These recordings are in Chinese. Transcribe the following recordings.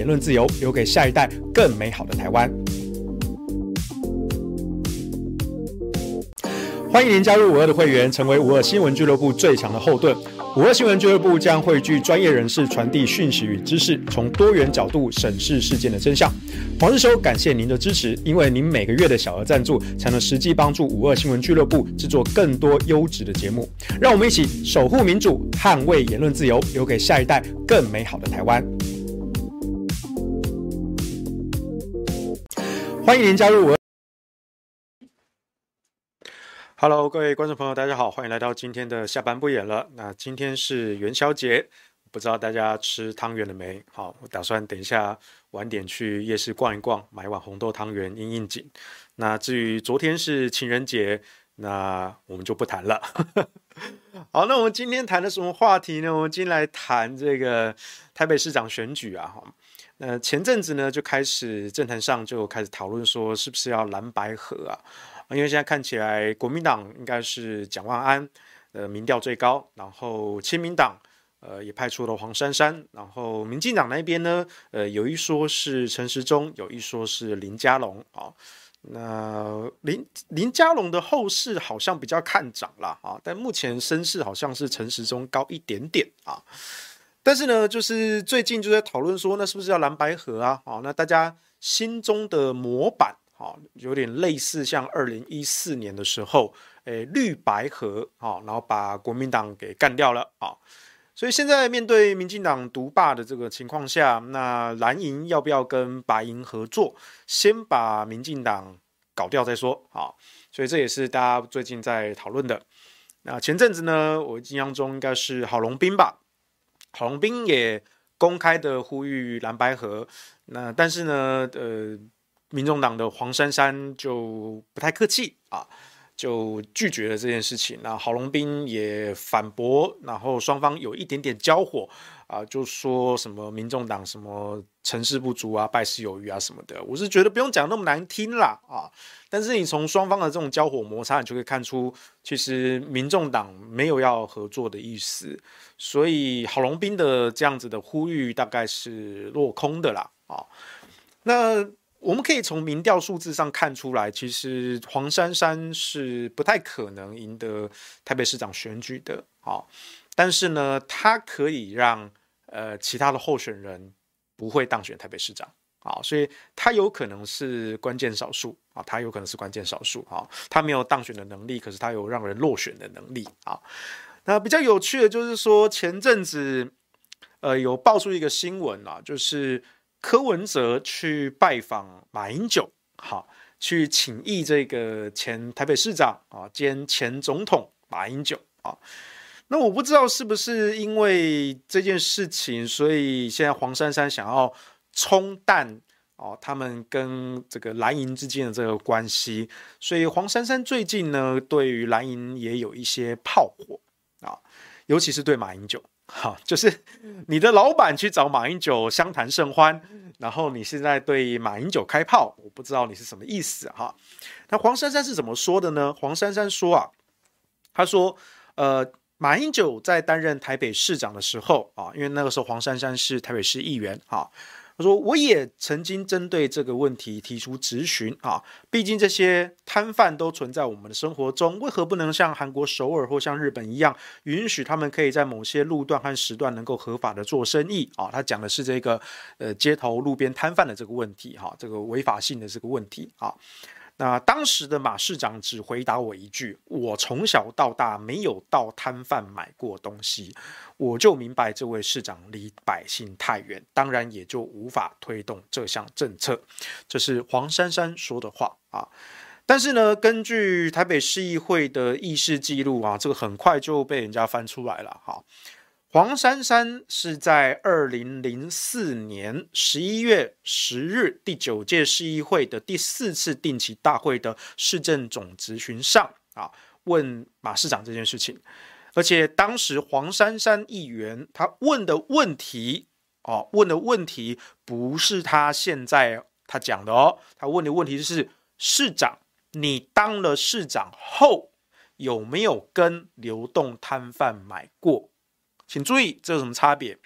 言论自由，留给下一代更美好的台湾。欢迎您加入五二的会员，成为五二新闻俱乐部最强的后盾。五二新闻俱乐部将汇聚专业人士传递讯息与知识，从多元角度审视事件的真相。黄日修，感谢您的支持，因为您每个月的小额赞助，才能实际帮助五二新闻俱乐部制作更多优质的节目。让我们一起守护民主，捍卫言论自由，留给下一代更美好的台湾。欢迎您加入我。Hello，各位观众朋友，大家好，欢迎来到今天的下班不演了。那今天是元宵节，不知道大家吃汤圆了没？好，我打算等一下晚点去夜市逛一逛，买一碗红豆汤圆应应景。那至于昨天是情人节，那我们就不谈了。好，那我们今天谈的什么话题呢？我们今天来谈这个台北市长选举啊。哈，那前阵子呢就开始政坛上就开始讨论说，是不是要蓝白合啊？因为现在看起来，国民党应该是蒋万安，呃，民调最高，然后亲民党，呃，也派出了黄珊珊，然后民进党那边呢，呃，有一说是陈时中，有一说是林佳龙啊。那林林佳龙的后市好像比较看涨了啊，但目前声势好像是陈时中高一点点啊。但是呢，就是最近就在讨论说，那是不是要蓝白合啊？啊，那大家心中的模板。啊，有点类似像二零一四年的时候，诶，绿白合啊，然后把国民党给干掉了啊，所以现在面对民进党独霸的这个情况下，那蓝营要不要跟白营合作，先把民进党搞掉再说啊？所以这也是大家最近在讨论的。那前阵子呢，我印象中应该是郝龙斌吧，郝龙斌也公开的呼吁蓝白合，那但是呢，呃。民众党的黄珊珊就不太客气啊，就拒绝了这件事情。那郝龙斌也反驳，然后双方有一点点交火啊，就说什么民众党什么成事不足啊，败事有余啊什么的。我是觉得不用讲那么难听啦啊，但是你从双方的这种交火摩擦，你就可以看出，其实民众党没有要合作的意思。所以郝龙斌的这样子的呼吁，大概是落空的啦啊。那。我们可以从民调数字上看出来，其实黄珊珊是不太可能赢得台北市长选举的。啊，但是呢，他可以让呃其他的候选人不会当选台北市长。啊，所以他有可能是关键少数啊，他有可能是关键少数啊，他没有当选的能力，可是他有让人落选的能力啊。那比较有趣的就是说，前阵子呃有爆出一个新闻啊，就是。柯文哲去拜访马英九，好，去请益这个前台北市长啊兼前总统马英九啊。那我不知道是不是因为这件事情，所以现在黄珊珊想要冲淡哦他们跟这个蓝营之间的这个关系，所以黄珊珊最近呢对于蓝营也有一些炮火啊，尤其是对马英九。哈，就是你的老板去找马英九相谈甚欢，然后你现在对马英九开炮，我不知道你是什么意思哈。那黄珊珊是怎么说的呢？黄珊珊说啊，他说，呃，马英九在担任台北市长的时候啊，因为那个时候黄珊珊是台北市议员啊。他说：“我也曾经针对这个问题提出质询啊，毕竟这些摊贩都存在我们的生活中，为何不能像韩国首尔或像日本一样，允许他们可以在某些路段和时段能够合法的做生意啊？”他讲的是这个呃街头路边摊贩的这个问题哈，这个违法性的这个问题啊。那当时的马市长只回答我一句：“我从小到大没有到摊贩买过东西。”我就明白这位市长离百姓太远，当然也就无法推动这项政策。这是黄珊珊说的话啊。但是呢，根据台北市议会的议事记录啊，这个很快就被人家翻出来了哈。黄珊珊是在二零零四年十一月十日第九届市议会的第四次定期大会的市政总咨询上啊，问马市长这件事情，而且当时黄珊珊议员他问的问题哦，问的问题不是他现在他讲的哦，他问的问题是市长，你当了市长后有没有跟流动摊贩买过？请注意，这有什么差别？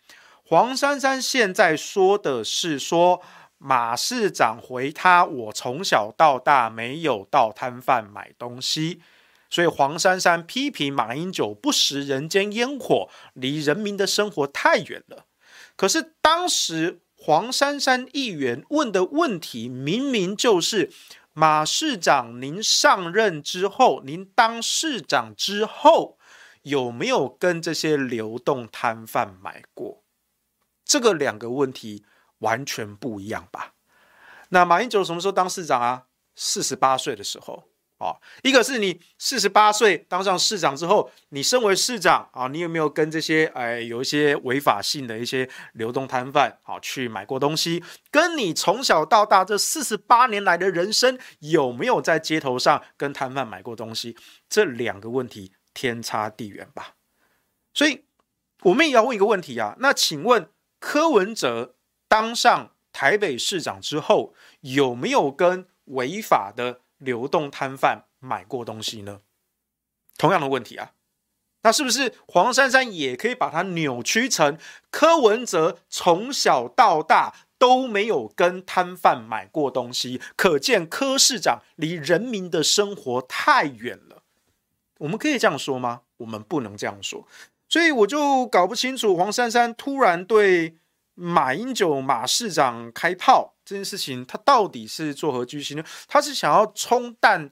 黄珊珊现在说的是说马市长回他，我从小到大没有到摊贩买东西，所以黄珊珊批评马英九不食人间烟火，离人民的生活太远了。可是当时黄珊珊议员问的问题，明明就是马市长，您上任之后，您当市长之后，有没有跟这些流动摊贩买过？这个两个问题完全不一样吧？那马英九什么时候当市长啊？四十八岁的时候啊，一个是你四十八岁当上市长之后，你身为市长啊，你有没有跟这些哎有一些违法性的一些流动摊贩啊去买过东西？跟你从小到大这四十八年来的人生，有没有在街头上跟摊贩买过东西？这两个问题天差地远吧？所以我们也要问一个问题啊，那请问？柯文哲当上台北市长之后，有没有跟违法的流动摊贩买过东西呢？同样的问题啊，那是不是黄珊珊也可以把它扭曲成柯文哲从小到大都没有跟摊贩买过东西？可见柯市长离人民的生活太远了。我们可以这样说吗？我们不能这样说。所以我就搞不清楚黄珊珊突然对马英九马市长开炮这件事情，他到底是作何居心呢？他是想要冲淡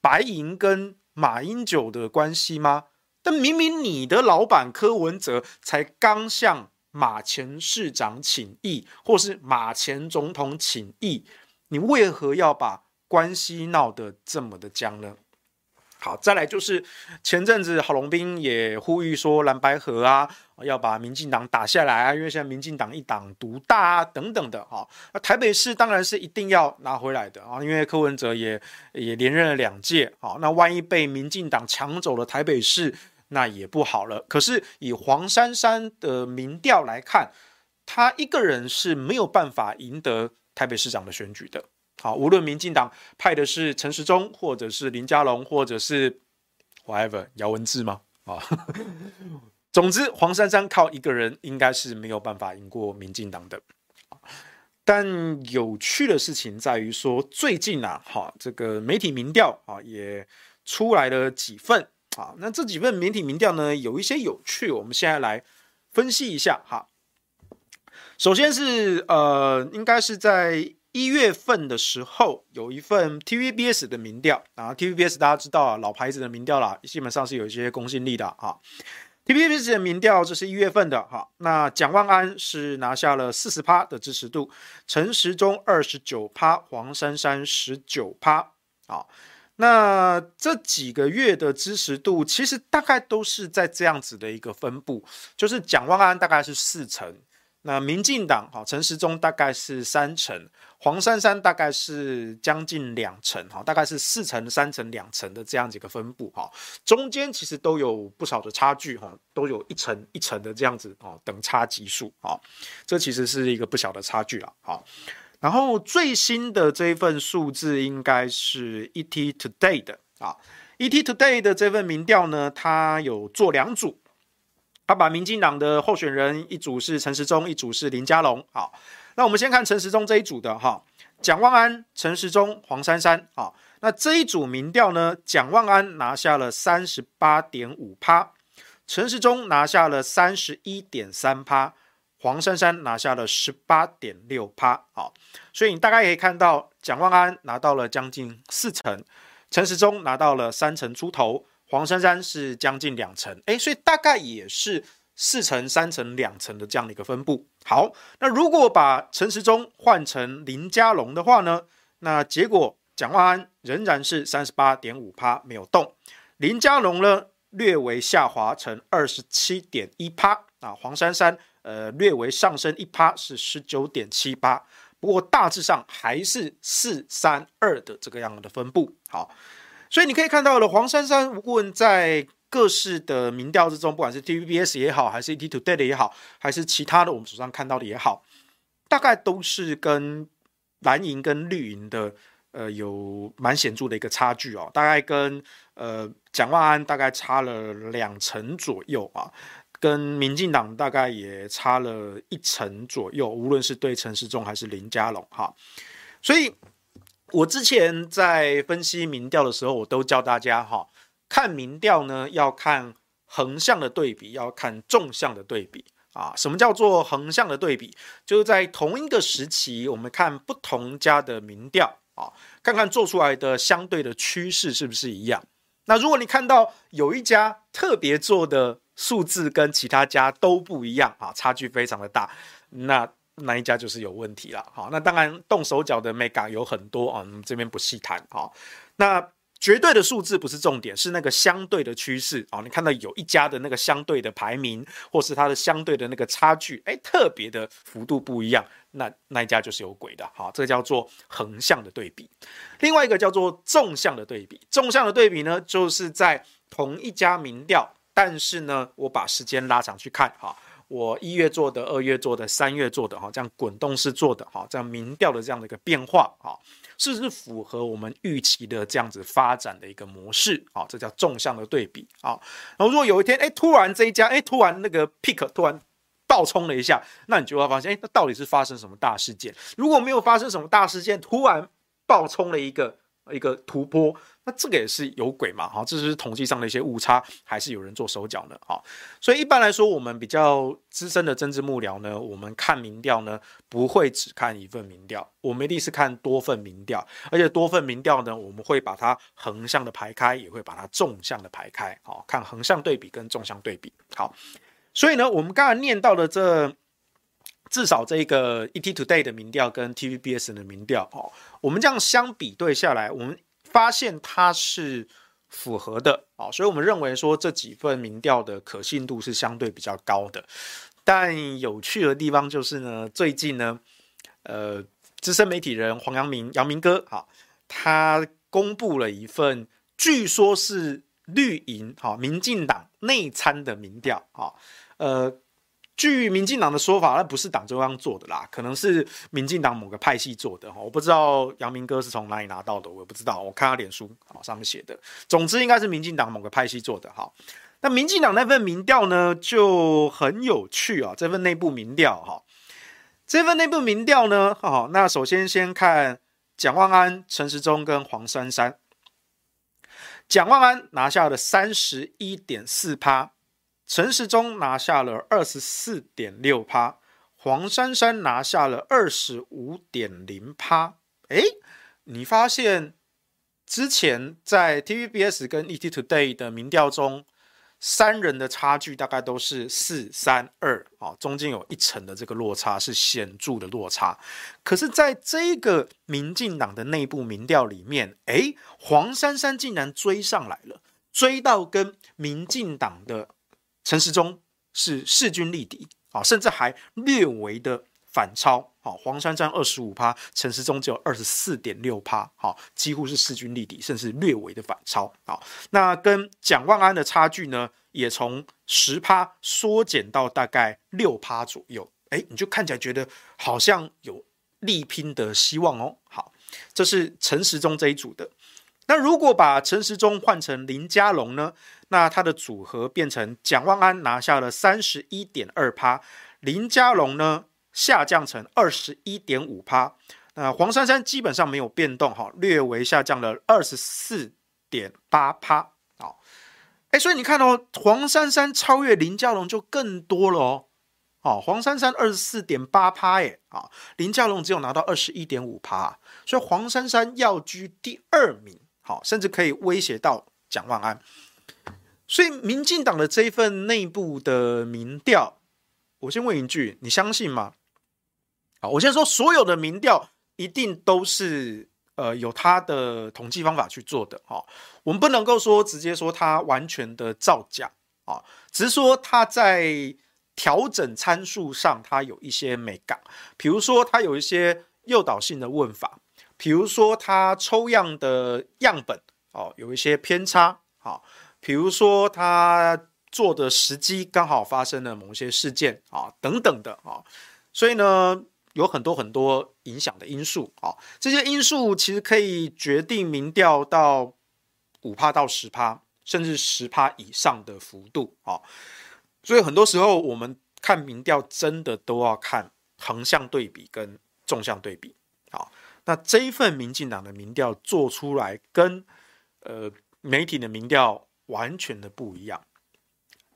白银跟马英九的关系吗？但明明你的老板柯文哲才刚向马前市长请益，或是马前总统请益，你为何要把关系闹得这么的僵呢？好，再来就是前阵子郝龙斌也呼吁说蓝白合啊，要把民进党打下来啊，因为现在民进党一党独大啊，等等的哈。那台北市当然是一定要拿回来的啊，因为柯文哲也也连任了两届啊，那万一被民进党抢走了台北市，那也不好了。可是以黄珊珊的民调来看，他一个人是没有办法赢得台北市长的选举的。好，无论民进党派的是陈时中，或者是林佳龙，或者是 whatever 姚文智吗？啊，总之黄珊珊靠一个人应该是没有办法赢过民进党的。但有趣的事情在于说，最近啊，哈，这个媒体民调啊也出来了几份啊，那这几份媒体民调呢，有一些有趣，我们现在来分析一下哈。首先是呃，应该是在。一月份的时候，有一份 TVBS 的民调啊，TVBS 大家知道啊，老牌子的民调啦，基本上是有一些公信力的啊。TVBS 的民调，这是一月份的哈。那蒋万安是拿下了四十趴的支持度，陈时中二十九趴，黄珊珊十九趴啊。那这几个月的支持度，其实大概都是在这样子的一个分布，就是蒋万安大概是四成。那民进党哈，陈时中大概是三成，黄珊珊大概是将近两成哈，大概是四成、三成、两成的这样几个分布哈，中间其实都有不少的差距哈，都有一层一层的这样子哦，等差级数啊，这其实是一个不小的差距了哈。然后最新的这一份数字应该是 ET Today 的啊，ET Today 的这份民调呢，它有做两组。他把民进党的候选人一组是陈时中，一组是林佳龙。好，那我们先看陈时中这一组的哈，蒋万安、陈时中、黄珊珊。好，那这一组民调呢，蒋万安拿下了三十八点五趴，陈时中拿下了三十一点三趴，黄珊珊拿下了十八点六趴。好，所以你大概可以看到，蒋万安拿到了将近四成，陈时中拿到了三成出头。黄珊珊是将近两成，诶，所以大概也是四成、三成、两成的这样的一个分布。好，那如果把陈时中换成林佳龙的话呢？那结果蒋万安仍然是三十八点五趴没有动，林佳龙呢略微下滑成二十七点一趴啊，黄珊珊呃略微上升一趴是十九点七八，不过大致上还是四三二的这个样的分布。好。所以你可以看到了，黄珊珊无论在各式的民调之中，不管是 TVBS 也好，还是 ETtoday 的也好，还是其他的我们手上看到的也好，大概都是跟蓝营跟绿营的呃有蛮显著的一个差距哦，大概跟呃蒋万安大概差了两成左右啊，跟民进党大概也差了一成左右，无论是对陈时中还是林佳龙哈。所以，我之前在分析民调的时候，我都教大家哈，看民调呢要看横向的对比，要看纵向的对比啊。什么叫做横向的对比？就是在同一个时期，我们看不同家的民调啊，看看做出来的相对的趋势是不是一样。那如果你看到有一家特别做的数字跟其他家都不一样啊，差距非常的大，那那一家就是有问题了。好，那当然动手脚的 mega 有很多啊，我们这边不细谈。好，那。绝对的数字不是重点，是那个相对的趋势啊！你看到有一家的那个相对的排名，或是它的相对的那个差距，哎，特别的幅度不一样，那那一家就是有鬼的。好，这个叫做横向的对比。另外一个叫做纵向的对比。纵向的对比呢，就是在同一家民调，但是呢，我把时间拉长去看，哈，我一月做的、二月做的、三月做的，哈，这样滚动式做的，哈，这样民调的这样的一个变化，哈。是不是符合我们预期的这样子发展的一个模式？啊，这叫纵向的对比。啊，然后如果有一天，哎，突然这一家，哎，突然那个 pick 突然爆冲了一下，那你就会发现，哎，那到底是发生什么大事件？如果没有发生什么大事件，突然爆冲了一个。一个突破，那这个也是有鬼嘛？哈，这是统计上的一些误差，还是有人做手脚呢？哈，所以一般来说，我们比较资深的政治幕僚呢，我们看民调呢，不会只看一份民调，我们一定是看多份民调，而且多份民调呢，我们会把它横向的排开，也会把它纵向的排开，好，看横向对比跟纵向对比。好，所以呢，我们刚才念到的这。至少这个 ET Today 的民调跟 TVBS 的民调哦，我们这样相比对下来，我们发现它是符合的哦，所以我们认为说这几份民调的可信度是相对比较高的。但有趣的地方就是呢，最近呢，呃，资深媒体人黄阳明阳明哥哈，他公布了一份据说是绿营哈民进党内参的民调啊，呃。据民进党的说法，那不是党中央做的啦，可能是民进党某个派系做的哈。我不知道阳明哥是从哪里拿到的，我也不知道。我看他脸书啊上面写的，总之应该是民进党某个派系做的哈。那民进党那份民调呢就很有趣啊，这份内部民调哈，这份内部民调呢，好，那首先先看蒋万安、陈时中跟黄珊珊，蒋万安拿下了三十一点四趴。陈时中拿下了二十四点六趴，黄珊珊拿下了二十五点零趴。哎，你发现之前在 TVBS 跟 ETtoday 的民调中，三人的差距大概都是四三二啊，中间有一层的这个落差是显著的落差。可是，在这个民进党的内部民调里面，哎，黄珊珊竟然追上来了，追到跟民进党的。陈时中是势均力敌啊，甚至还略微的反超啊。黄珊珊二十五趴，陈时中只有二十四点六趴，好，几乎是势均力敌，甚至略微的反超啊。那跟蒋万安的差距呢，也从十趴缩减到大概六趴左右。哎，你就看起来觉得好像有力拼的希望哦。好，这是陈时中这一组的。那如果把陈时中换成林佳龙呢？那他的组合变成蒋万安拿下了三十一点二趴，林佳龙呢下降成二十一点五趴，那黄珊珊基本上没有变动哈，略微下降了二十四点八趴。好，哎，所以你看哦，黄珊珊超越林佳龙就更多了哦。哦，黄珊珊二十四点八趴，哎，啊，林佳龙只有拿到二十一点五趴，所以黄珊珊要居第二名。好，甚至可以威胁到蒋万安，所以民进党的这一份内部的民调，我先问一句，你相信吗？好，我先说，所有的民调一定都是呃有它的统计方法去做的，哈，我们不能够说直接说它完全的造假啊，只是说它在调整参数上，它有一些美感，比如说它有一些诱导性的问法。比如说，它抽样的样本哦，有一些偏差，好，比如说他做的时机刚好发生了某些事件啊，等等的啊，所以呢，有很多很多影响的因素啊，这些因素其实可以决定民调到五趴到十趴，甚至十趴以上的幅度啊。所以很多时候我们看民调真的都要看横向对比跟纵向对比。啊，那这一份民进党的民调做出来跟呃媒体的民调完全的不一样。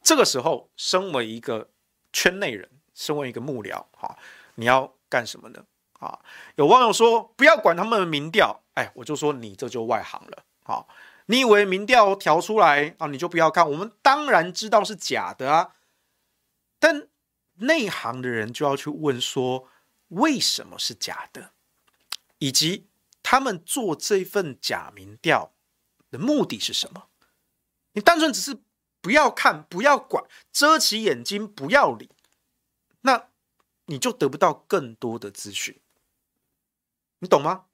这个时候，身为一个圈内人，身为一个幕僚，哈，你要干什么呢？啊，有网友说不要管他们的民调，哎，我就说你这就外行了，啊，你以为民调调出来啊，你就不要看？我们当然知道是假的啊，但内行的人就要去问说，为什么是假的，以及他们做这份假民调的目的是什么？你单纯只是不要看，不要管，遮起眼睛，不要理，那你就得不到更多的资讯。你懂吗？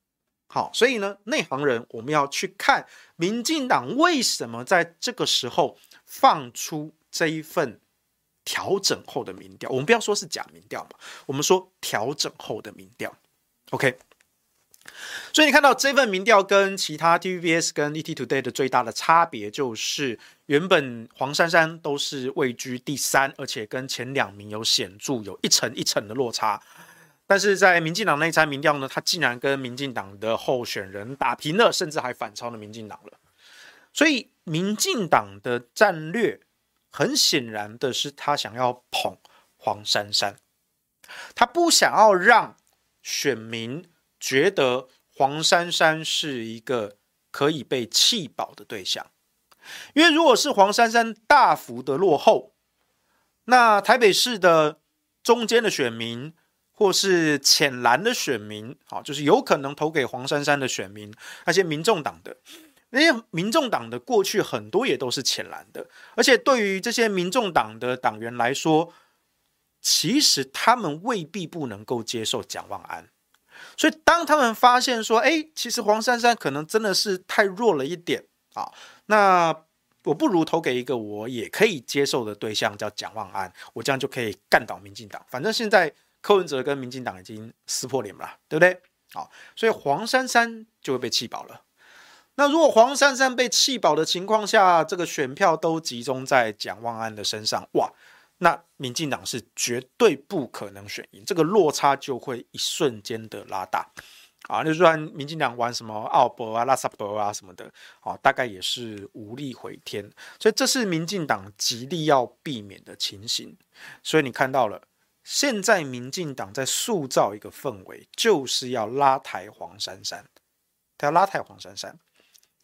好，所以呢，内行人我们要去看民进党为什么在这个时候放出这一份调整后的民调。我们不要说是假民调嘛，我们说调整后的民调。OK，所以你看到这份民调跟其他 TVBS 跟 ETtoday 的最大的差别，就是原本黄珊珊都是位居第三，而且跟前两名有显著有一层一层的落差。但是在民进党那一参民调呢，他竟然跟民进党的候选人打平了，甚至还反超了民进党了。所以民进党的战略很显然的是，他想要捧黄珊珊，他不想要让选民觉得黄珊珊是一个可以被弃保的对象。因为如果是黄珊珊大幅的落后，那台北市的中间的选民。或是浅蓝的选民，好，就是有可能投给黄珊珊的选民，那些民众党的，那些民众党的过去很多也都是浅蓝的，而且对于这些民众党的党员来说，其实他们未必不能够接受蒋万安，所以当他们发现说，哎，其实黄珊珊可能真的是太弱了一点啊，那我不如投给一个我也可以接受的对象，叫蒋万安，我这样就可以干倒民进党，反正现在。柯文哲跟民进党已经撕破脸了，对不对？好，所以黄珊珊就会被气饱了。那如果黄珊珊被气饱的情况下，这个选票都集中在蒋万安的身上，哇，那民进党是绝对不可能选赢，这个落差就会一瞬间的拉大啊！就算民进党玩什么奥博啊、拉萨博啊什么的，啊，大概也是无力回天。所以这是民进党极力要避免的情形。所以你看到了。现在民进党在塑造一个氛围，就是要拉抬黄珊珊，他要拉抬黄珊珊，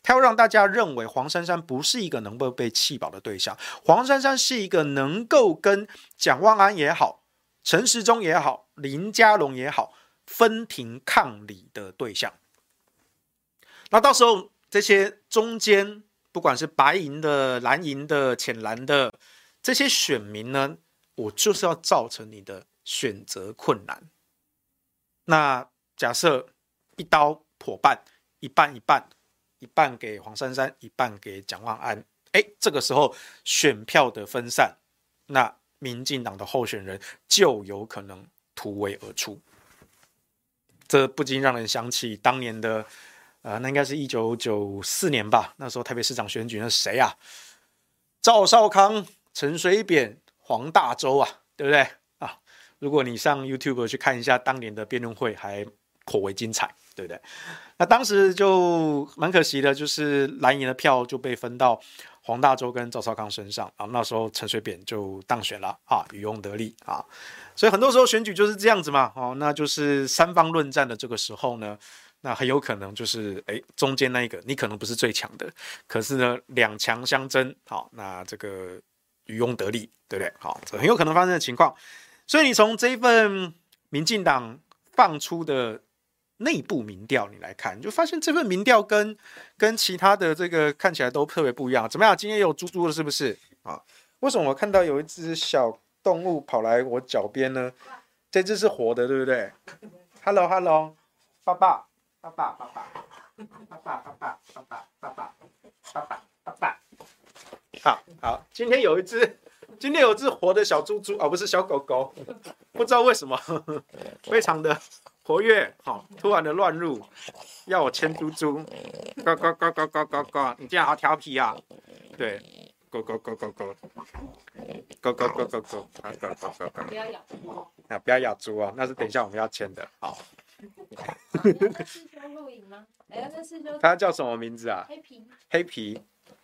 他要让大家认为黄珊珊不是一个能够被弃保的对象，黄珊珊是一个能够跟蒋万安也好、陈时中也好、林佳龙也好分庭抗礼的对象。那到时候这些中间不管是白银的、蓝银的、浅蓝的这些选民呢？我就是要造成你的选择困难。那假设一刀破半，一半一半，一半给黄珊珊，一半给蒋万安。哎，这个时候选票的分散，那民进党的候选人就有可能突围而出。这不禁让人想起当年的，呃，那应该是一九九四年吧。那时候台北市长选举，那是谁啊？赵少康、陈水扁。黄大洲啊，对不对啊？如果你上 YouTube 去看一下当年的辩论会，还颇为精彩，对不对？那当时就蛮可惜的，就是蓝营的票就被分到黄大洲跟赵少康身上啊。那时候陈水扁就当选了啊，渔翁得利啊。所以很多时候选举就是这样子嘛，哦，那就是三方论战的这个时候呢，那很有可能就是哎，中间那一个你可能不是最强的，可是呢两强相争，好，那这个。渔翁得利，对不对？好，这很有可能发生的情况。所以你从这一份民进党放出的内部民调，你来看，你就发现这份民调跟跟其他的这个看起来都特别不一样。怎么样？今天有猪猪了，是不是？啊？为什么我看到有一只小动物跑来我脚边呢？这只是活的，对不对？Hello，Hello，爸爸，爸爸，爸爸，爸爸，爸爸，爸爸，爸爸，爸爸，好好，今天有一只，今天有只活的小猪猪，而、哦、不是小狗狗，不知道为什么，非常的活跃，好、哦，突然的乱入，要我牵猪猪，呱呱呱呱呱呱呱，你这样好调皮啊，对，呱呱呱呱呱，Go go go go go，啊 go go go go，不要咬猪啊，不要咬猪哦，那是等一下我们要签的。好。他叫什么名字啊？黑皮。黑皮，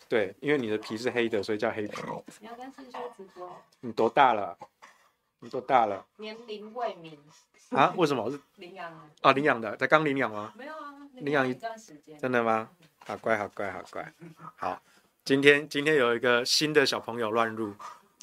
对，因为你的皮是黑的，所以叫黑皮。你要跟师兄直播。你多大了？你多大了？年龄未明。啊？为什么？我 是领养的。啊，领养的，才刚领养吗？没有啊，领养一段时间。真的吗？好乖，好乖，好乖。好，今天今天有一个新的小朋友乱入，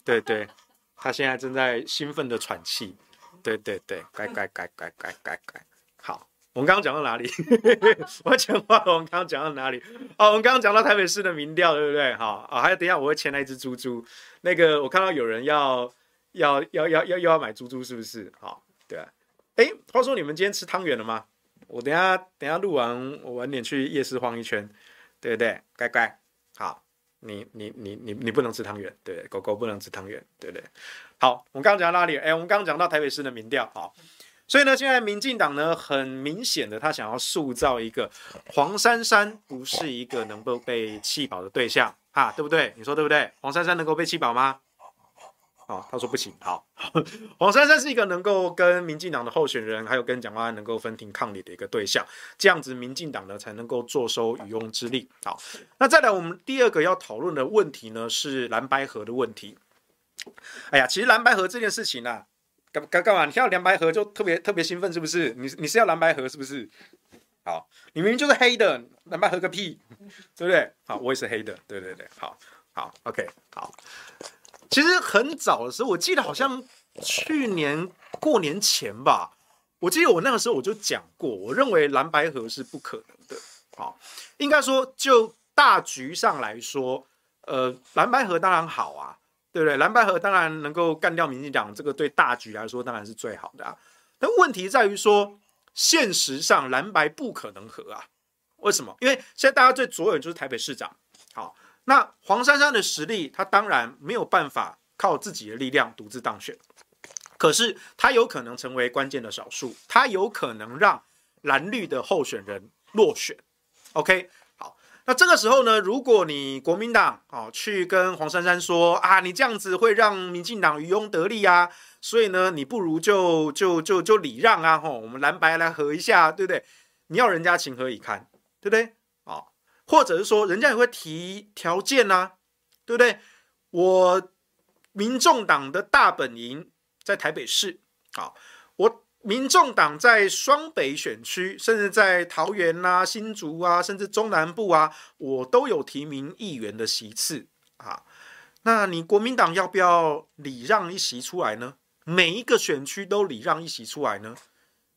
对对，他现在正在兴奋的喘气，对对对，乖乖乖乖乖乖乖。好，我们刚刚讲到哪里？我讲话，我们刚刚讲到哪里？哦，我们刚刚讲到台北市的民调，对不对？好啊，还有等一下我会牵那只猪猪，那个我看到有人要要要要要要买猪猪，是不是？好，对啊。哎，话说你们今天吃汤圆了吗？我等下等下录完，我晚点去夜市晃一圈，对不对？乖乖，好，你你你你你不能吃汤圆，对对？狗狗不能吃汤圆，对不对？好，我们刚刚讲到哪里？哎，我们刚刚讲到台北市的民调，好，所以呢，现在民进党呢，很明显的，他想要塑造一个黄珊珊不是一个能够被弃保的对象，哈，对不对？你说对不对？黄珊珊能够被弃保吗？哦，他说不行。好，黄珊珊是一个能够跟民进党的候选人，还有跟蒋万安能够分庭抗礼的一个对象，这样子民进党呢才能够坐收渔翁之利。好，那再来我们第二个要讨论的问题呢是蓝白河的问题。哎呀，其实蓝白河这件事情啊，干干干嘛？你看到蓝白河就特别特别兴奋，是不是？你你是要蓝白河是不是？好，你明明就是黑的，蓝白合个屁，对不对？好，我也是黑的，对对对，好好，OK，好。其实很早的时候，我记得好像去年过年前吧，我记得我那个时候我就讲过，我认为蓝白合是不可能的。好，应该说就大局上来说，呃，蓝白合当然好啊，对不对？蓝白合当然能够干掉民进党，这个对大局来说当然是最好的啊。但问题在于说，现实上蓝白不可能合啊。为什么？因为现在大家最着眼就是台北市长。那黄珊珊的实力，他当然没有办法靠自己的力量独自当选，可是他有可能成为关键的少数，他有可能让蓝绿的候选人落选。OK，好，那这个时候呢，如果你国民党啊去跟黄珊珊说啊，你这样子会让民进党渔翁得利啊，所以呢，你不如就就就就礼让啊，吼，我们蓝白来合一下，对不对？你要人家情何以堪，对不对？或者是说，人家也会提条件呐、啊，对不对？我民众党的大本营在台北市，好，我民众党在双北选区，甚至在桃园啊、新竹啊，甚至中南部啊，我都有提名议员的席次啊。那你国民党要不要礼让一席出来呢？每一个选区都礼让一席出来呢？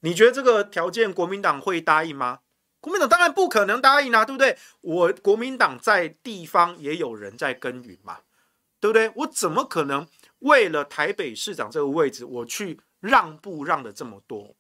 你觉得这个条件国民党会答应吗？国民党当然不可能答应啊，对不对？我国民党在地方也有人在耕耘嘛，对不对？我怎么可能为了台北市长这个位置，我去让步让的这么多？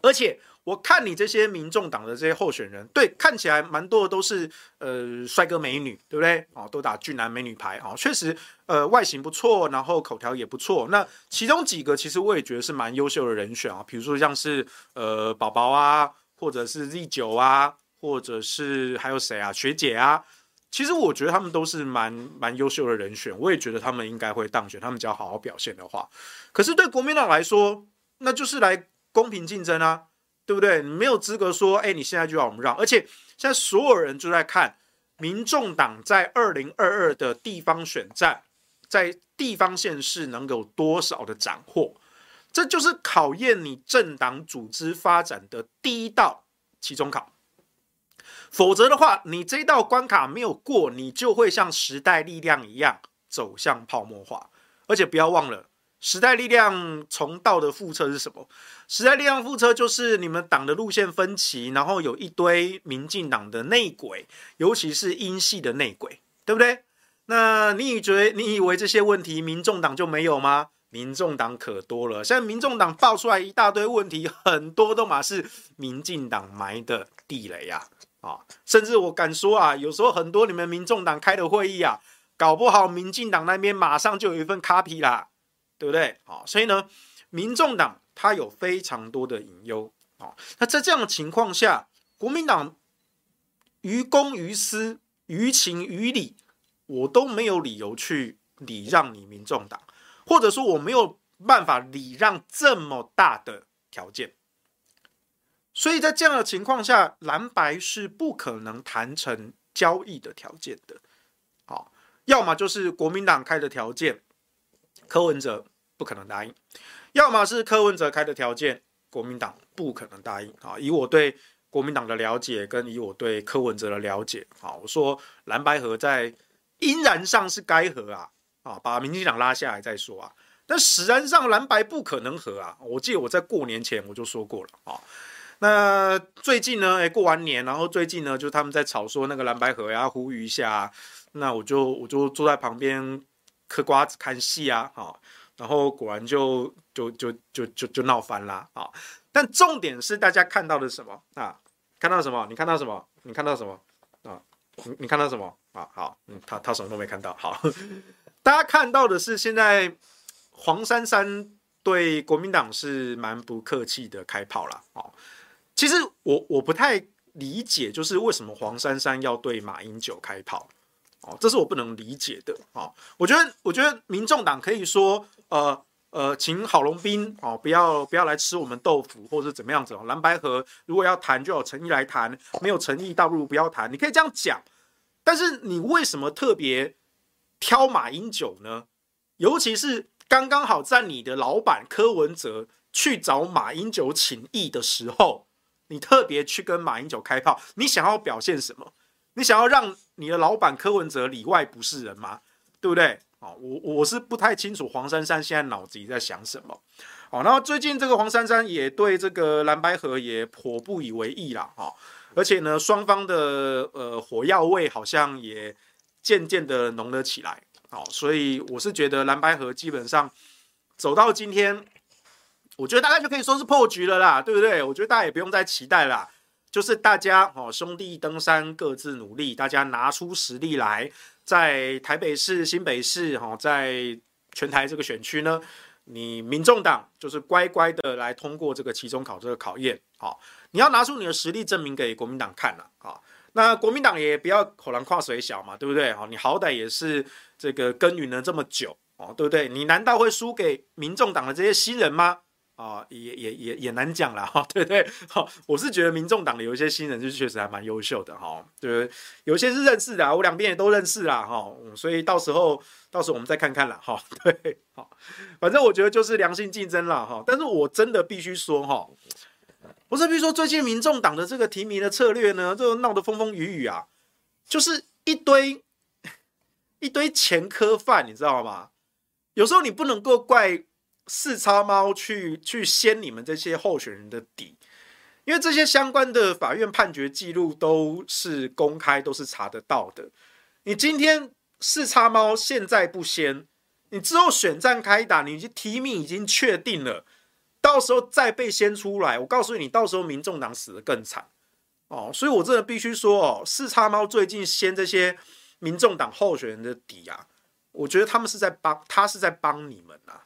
而且我看你这些民众党的这些候选人，对，看起来蛮多的都是呃帅哥美女，对不对？哦，都打俊男美女牌啊，确实呃外形不错，然后口条也不错。那其中几个其实我也觉得是蛮优秀的人选啊，比如说像是呃宝宝啊。或者是 Z 九啊，或者是还有谁啊？学姐啊，其实我觉得他们都是蛮蛮优秀的人选，我也觉得他们应该会当选。他们只要好好表现的话，可是对国民党来说，那就是来公平竞争啊，对不对？你没有资格说，哎，你现在就要我们让。而且现在所有人就在看民众党在二零二二的地方选战，在地方县市能有多少的斩获。这就是考验你政党组织发展的第一道期中考，否则的话，你这一道关卡没有过，你就会像时代力量一样走向泡沫化。而且不要忘了，时代力量重道的复测是什么？时代力量复测就是你们党的路线分歧，然后有一堆民进党的内鬼，尤其是英系的内鬼，对不对？那你以为你以为这些问题民众党就没有吗？民众党可多了，现在民众党爆出来一大堆问题，很多都嘛是民进党埋的地雷呀，啊，甚至我敢说啊，有时候很多你们民众党开的会议啊，搞不好民进党那边马上就有一份 copy 啦，对不对？好，所以呢，民众党它有非常多的隐忧，啊，那在这样的情况下，国民党于公于私、于情于理，我都没有理由去礼让你民众党，或者说我没有办法礼让这么大的条件。所以在这样的情况下，蓝白是不可能谈成交易的条件的。好，要么就是国民党开的条件，柯文哲不可能答应；要么是柯文哲开的条件，国民党不可能答应。啊，以我对国民党的了解，跟以我对柯文哲的了解，啊，我说蓝白合在应然上是该合啊，啊，把民进党拉下来再说啊。但实然上蓝白不可能合啊。我记得我在过年前我就说过了啊。那最近呢？哎，过完年，然后最近呢，就他们在吵说那个蓝白合呀，呼吁一下。那我就我就坐在旁边嗑瓜子看戏啊，好，然后果然就就就就就就闹翻了啊。但重点是大家看到的什么啊？看到什么？你看到什么？你看到什么啊？你你看到什么啊？好，嗯，他他什么都没看到。好，大家看到的是现在黄珊珊对国民党是蛮不客气的开炮了，哦。其实我我不太理解，就是为什么黄珊珊要对马英九开炮，哦，这是我不能理解的啊。我觉得，我觉得民众党可以说，呃呃，请郝龙斌哦，不要不要来吃我们豆腐，或者是怎么样子哦。蓝白合如果要谈，就有诚意来谈；没有诚意，倒不如不要谈。你可以这样讲，但是你为什么特别挑马英九呢？尤其是刚刚好在你的老板柯文哲去找马英九请益的时候。你特别去跟马英九开炮，你想要表现什么？你想要让你的老板柯文哲里外不是人吗？对不对？哦，我我是不太清楚黄珊珊现在脑子里在想什么。好，然后最近这个黄珊珊也对这个蓝白河也颇不以为意了哈，而且呢，双方的呃火药味好像也渐渐的浓了起来。好，所以我是觉得蓝白合基本上走到今天。我觉得大概就可以说是破局了啦，对不对？我觉得大家也不用再期待啦，就是大家哦兄弟登山各自努力，大家拿出实力来，在台北市、新北市哈，在全台这个选区呢，你民众党就是乖乖的来通过这个期中考这个考验，好，你要拿出你的实力证明给国民党看了啊。那国民党也不要口兰跨水小嘛，对不对？哈，你好歹也是这个耕耘了这么久哦，对不对？你难道会输给民众党的这些新人吗？啊、也也也也难讲了哈，对不对？好，我是觉得民众党的有一些新人就确实还蛮优秀的哈，对不对？有些是认识的，我两边也都认识啦哈，所以到时候到时候我们再看看啦哈，对，好，反正我觉得就是良性竞争了哈，但是我真的必须说哈，我是必须说最近民众党的这个提名的策略呢，就闹得风风雨雨啊，就是一堆一堆前科犯，你知道吗？有时候你不能够怪。四叉猫去去掀你们这些候选人的底，因为这些相关的法院判决记录都是公开，都是查得到的。你今天四叉猫现在不掀，你之后选战开打，你提名已经确定了，到时候再被掀出来，我告诉你，到时候民众党死得更惨哦。所以我真的必须说哦，四叉猫最近掀这些民众党候选人的底啊，我觉得他们是在帮，他是在帮你们啊。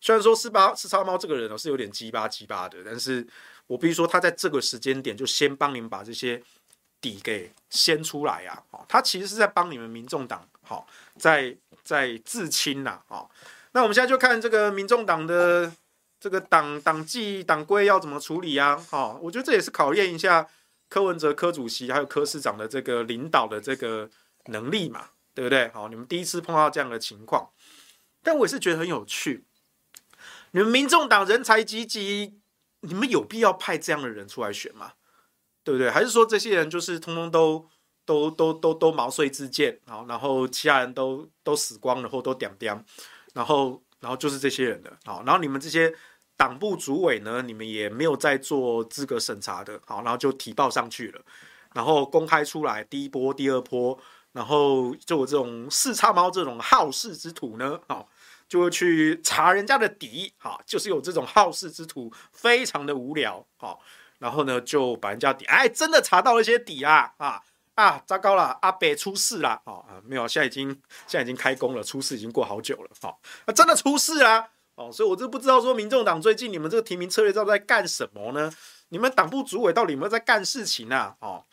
虽然说四八四叉猫这个人哦是有点鸡巴鸡巴的，但是我必须说他在这个时间点就先帮你们把这些底给掀出来呀，哦，他其实是在帮你们民众党，好，在在自清呐，哦，那我们现在就看这个民众党的这个党党纪党规要怎么处理啊，好，我觉得这也是考验一下柯文哲柯主席还有柯市长的这个领导的这个能力嘛，对不对？好，你们第一次碰到这样的情况，但我也是觉得很有趣。你们民众党人才济济，你们有必要派这样的人出来选吗？对不对？还是说这些人就是通通都都都都都毛遂自荐，好，然后其他人都都死光了或都点点，然后然后就是这些人的，好，然后你们这些党部主委呢，你们也没有在做资格审查的，好，然后就提报上去了，然后公开出来第一波、第二波，然后就有这种四叉猫这种好事之徒呢，好。就会去查人家的底，好，就是有这种好事之徒，非常的无聊，好，然后呢就把人家底，哎，真的查到了一些底啊，啊啊，糟糕了，阿北出事了，哦，没有，现在已经现在已经开工了，出事已经过好久了，哦，啊，真的出事啊，哦，所以我就不知道说民众党最近你们这个提名策略到底在干什么呢？你们党部主委到底有没有在干事情啊？哦，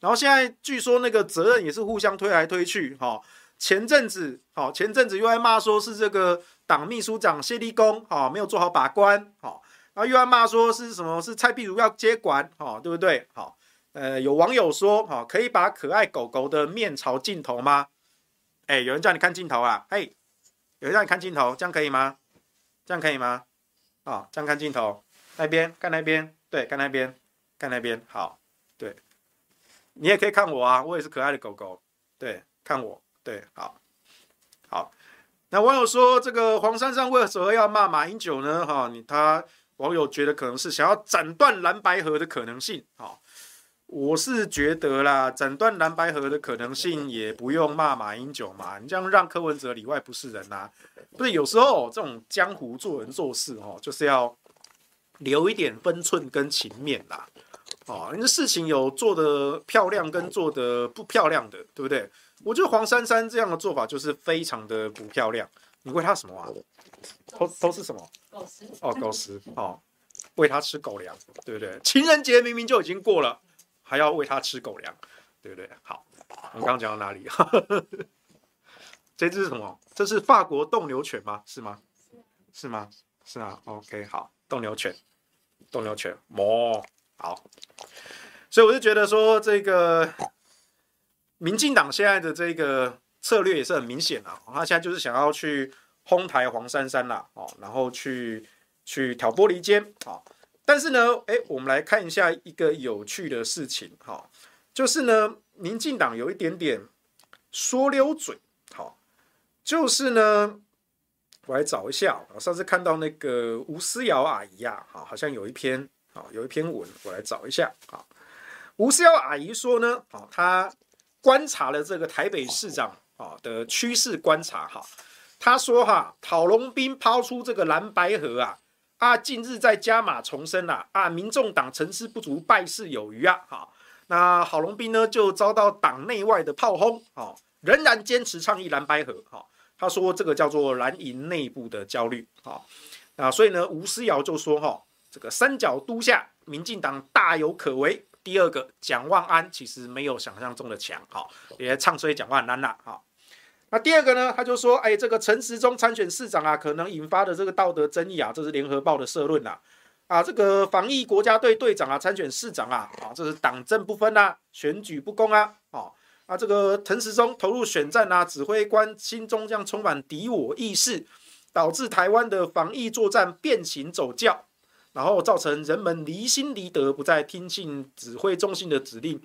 然后现在据说那个责任也是互相推来推去，哈。前阵子，好，前阵子又在骂说是这个党秘书长谢立功，好，没有做好把关，好，然后又在骂说是什么是蔡壁如要接管，好，对不对？好，呃，有网友说，好，可以把可爱狗狗的面朝镜头吗？哎，有人叫你看镜头啊，嘿，有人叫你看镜头，这样可以吗？这样可以吗？啊，这样看镜头，那边看那边，对，看那边，看那边，好，对，你也可以看我啊，我也是可爱的狗狗，对，看我。对，好，好，那网友说这个黄珊珊为什么要骂马英九呢？哈，你他网友觉得可能是想要斩断蓝白河的可能性。好，我是觉得啦，斩断蓝白河的可能性也不用骂马英九嘛，你这样让柯文哲里外不是人呐、啊。不是有时候这种江湖做人做事哦，就是要留一点分寸跟情面啦。哦，你的事情有做得漂亮跟做得不漂亮的，对不对？我觉得黄珊珊这样的做法就是非常的不漂亮。你喂他什么啊？都都是什么？狗食哦，狗食哦，喂他吃狗粮，对不对？情人节明明就已经过了，还要喂它吃狗粮，对不对？好，我们刚刚讲到哪里？这只是什么？这是法国斗牛犬吗？是吗？是吗？是啊。OK，好，斗牛犬，斗牛犬，哦，好。所以我就觉得说这个。民进党现在的这个策略也是很明显啊，他现在就是想要去哄抬黄珊珊啦，哦，然后去去挑拨离间，啊，但是呢，哎，我们来看一下一个有趣的事情，哈，就是呢，民进党有一点点说溜嘴，好，就是呢，我来找一下，我上次看到那个吴思瑶阿姨啊，好，好像有一篇，好，有一篇文，我来找一下，好，吴思瑶阿姨说呢，好，她。观察了这个台北市长啊的趋势观察哈，她说哈，郝龙斌抛出这个蓝白河啊啊，近日在加码重申了啊，民众党成事不足败事有余啊，好，那郝龙斌呢就遭到党内外的炮轰啊，仍然坚持倡议蓝白合哈，他说这个叫做蓝营内部的焦虑啊，那所以呢吴思瑶就说哈，这个三角都下，民进党大有可为。第二个，蒋万安其实没有想象中的强，哈，也唱衰蒋万安了，哈。那第二个呢，他就说，哎，这个陈时中参选市长啊，可能引发的这个道德争议啊，这是联合报的社论呐，啊，这个防疫国家队队长啊，参选市长啊，啊，这是党政不分啊，选举不公啊，啊，啊，这个陈时中投入选战啊，指挥官心中这样充满敌我意识，导致台湾的防疫作战变形走教。然后造成人们离心离德，不再听信指挥中心的指令。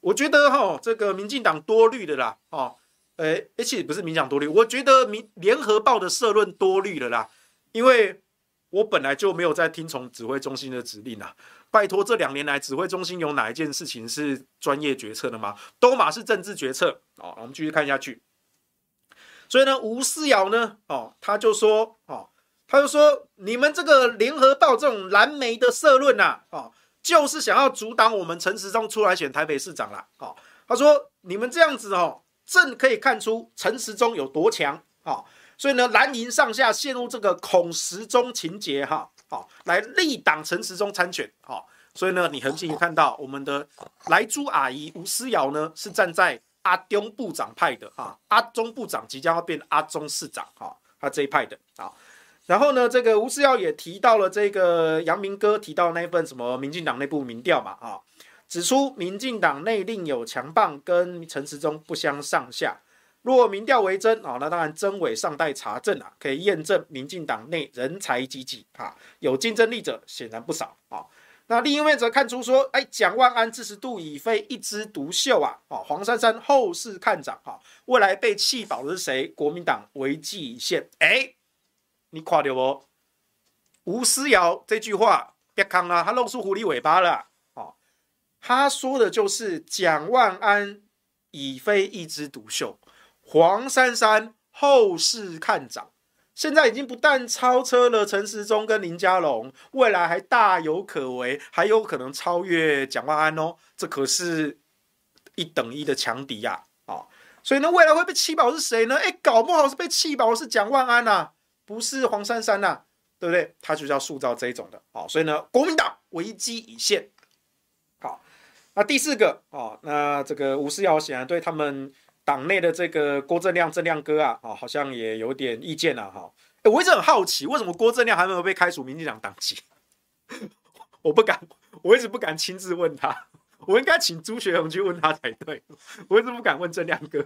我觉得哈，这个民进党多虑的啦，哦，诶，而且不是民进党多虑，我觉得民联合报的社论多虑了啦，因为我本来就没有在听从指挥中心的指令啊。拜托，这两年来指挥中心有哪一件事情是专业决策的吗？都嘛是政治决策。哦，我们继续看下去。所以呢，吴思瑶呢，哦，他就说，哦。他就说：“你们这个联合报这种蓝媒的社论呐，哦，就是想要阻挡我们陈时中出来选台北市长啦。哦，他说：“你们这样子哦，正可以看出陈时中有多强。哦，所以呢，蓝营上下陷入这个恐时中情结哈。好，来力挡陈时中参选。好，所以呢，你很清楚看到我们的莱猪阿姨吴思瑶呢，是站在阿中部长派的哈。阿中部长即将要变阿中市长哈，他这一派的啊。”然后呢，这个吴思瑶也提到了这个杨明哥提到那一份什么民进党内部民调嘛，啊，指出民进党内另有强棒，跟陈时中不相上下。若民调为真啊，那当然真伪尚待查证啊，可以验证民进党内人才济济啊，有竞争力者显然不少啊。那另一面则看出说，哎，蒋万安支持度已非一枝独秀啊，啊，黄珊珊后市看涨啊，未来被弃保的是谁？国民党危机已现，哎。你垮掉不？吴思瑶这句话别看啊，他露出狐狸尾巴了。他说的就是蒋万安已非一枝独秀，黄珊珊后市看涨，现在已经不但超车了陈时中跟林佳龙，未来还大有可为，还有可能超越蒋万安哦。这可是一等一的强敌呀！哦，所以呢，未来会被弃保是谁呢？哎，搞不好是被弃保是蒋万安呐、啊。不是黄珊珊呐，对不对？他就是要塑造这一种的，好，所以呢，国民党危机已现。那第四个，哦，那这个吴思瑶显然对他们党内的这个郭正亮正亮哥啊，好像也有点意见了哈。我一直很好奇，为什么郭正亮还没有被开除民进党党籍？我不敢，我一直不敢亲自问他，我应该请朱学恒去问他才对。我一直不敢问正亮哥，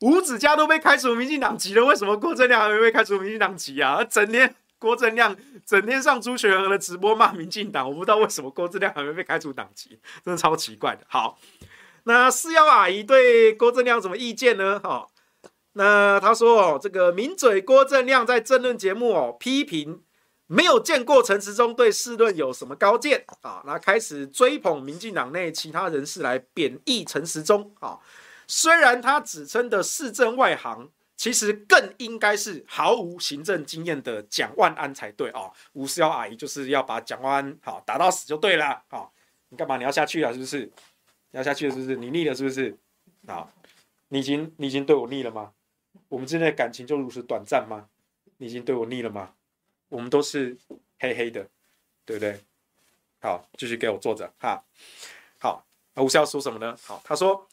吴子嘉都被开除民进党籍了，为什么郭正亮还没被开除民进党籍啊？整天郭正亮整天上朱学恒的直播骂民进党，我不知道为什么郭正亮还没被开除党籍，真的超奇怪的。好，那四幺阿姨对郭正亮什么意见呢？哈，那他说哦，这个名嘴郭正亮在政论节目哦批评。没有见过陈时中对世论有什么高见啊？那开始追捧民进党内其他人士来贬义陈时中啊。虽然他指称的市政外行，其实更应该是毫无行政经验的蒋万安才对哦。吴思瑶阿姨就是要把蒋万安好打到死就对了。好，你干嘛？你要下去了是不是？你要下去了是不是？你腻了是不是？好，你已经你已经对我腻了吗？我们之间的感情就如此短暂吗？你已经对我腻了吗？我们都是黑黑的，对不对？好，继续给我坐着哈。好，吴思瑶说什么呢？好，他说，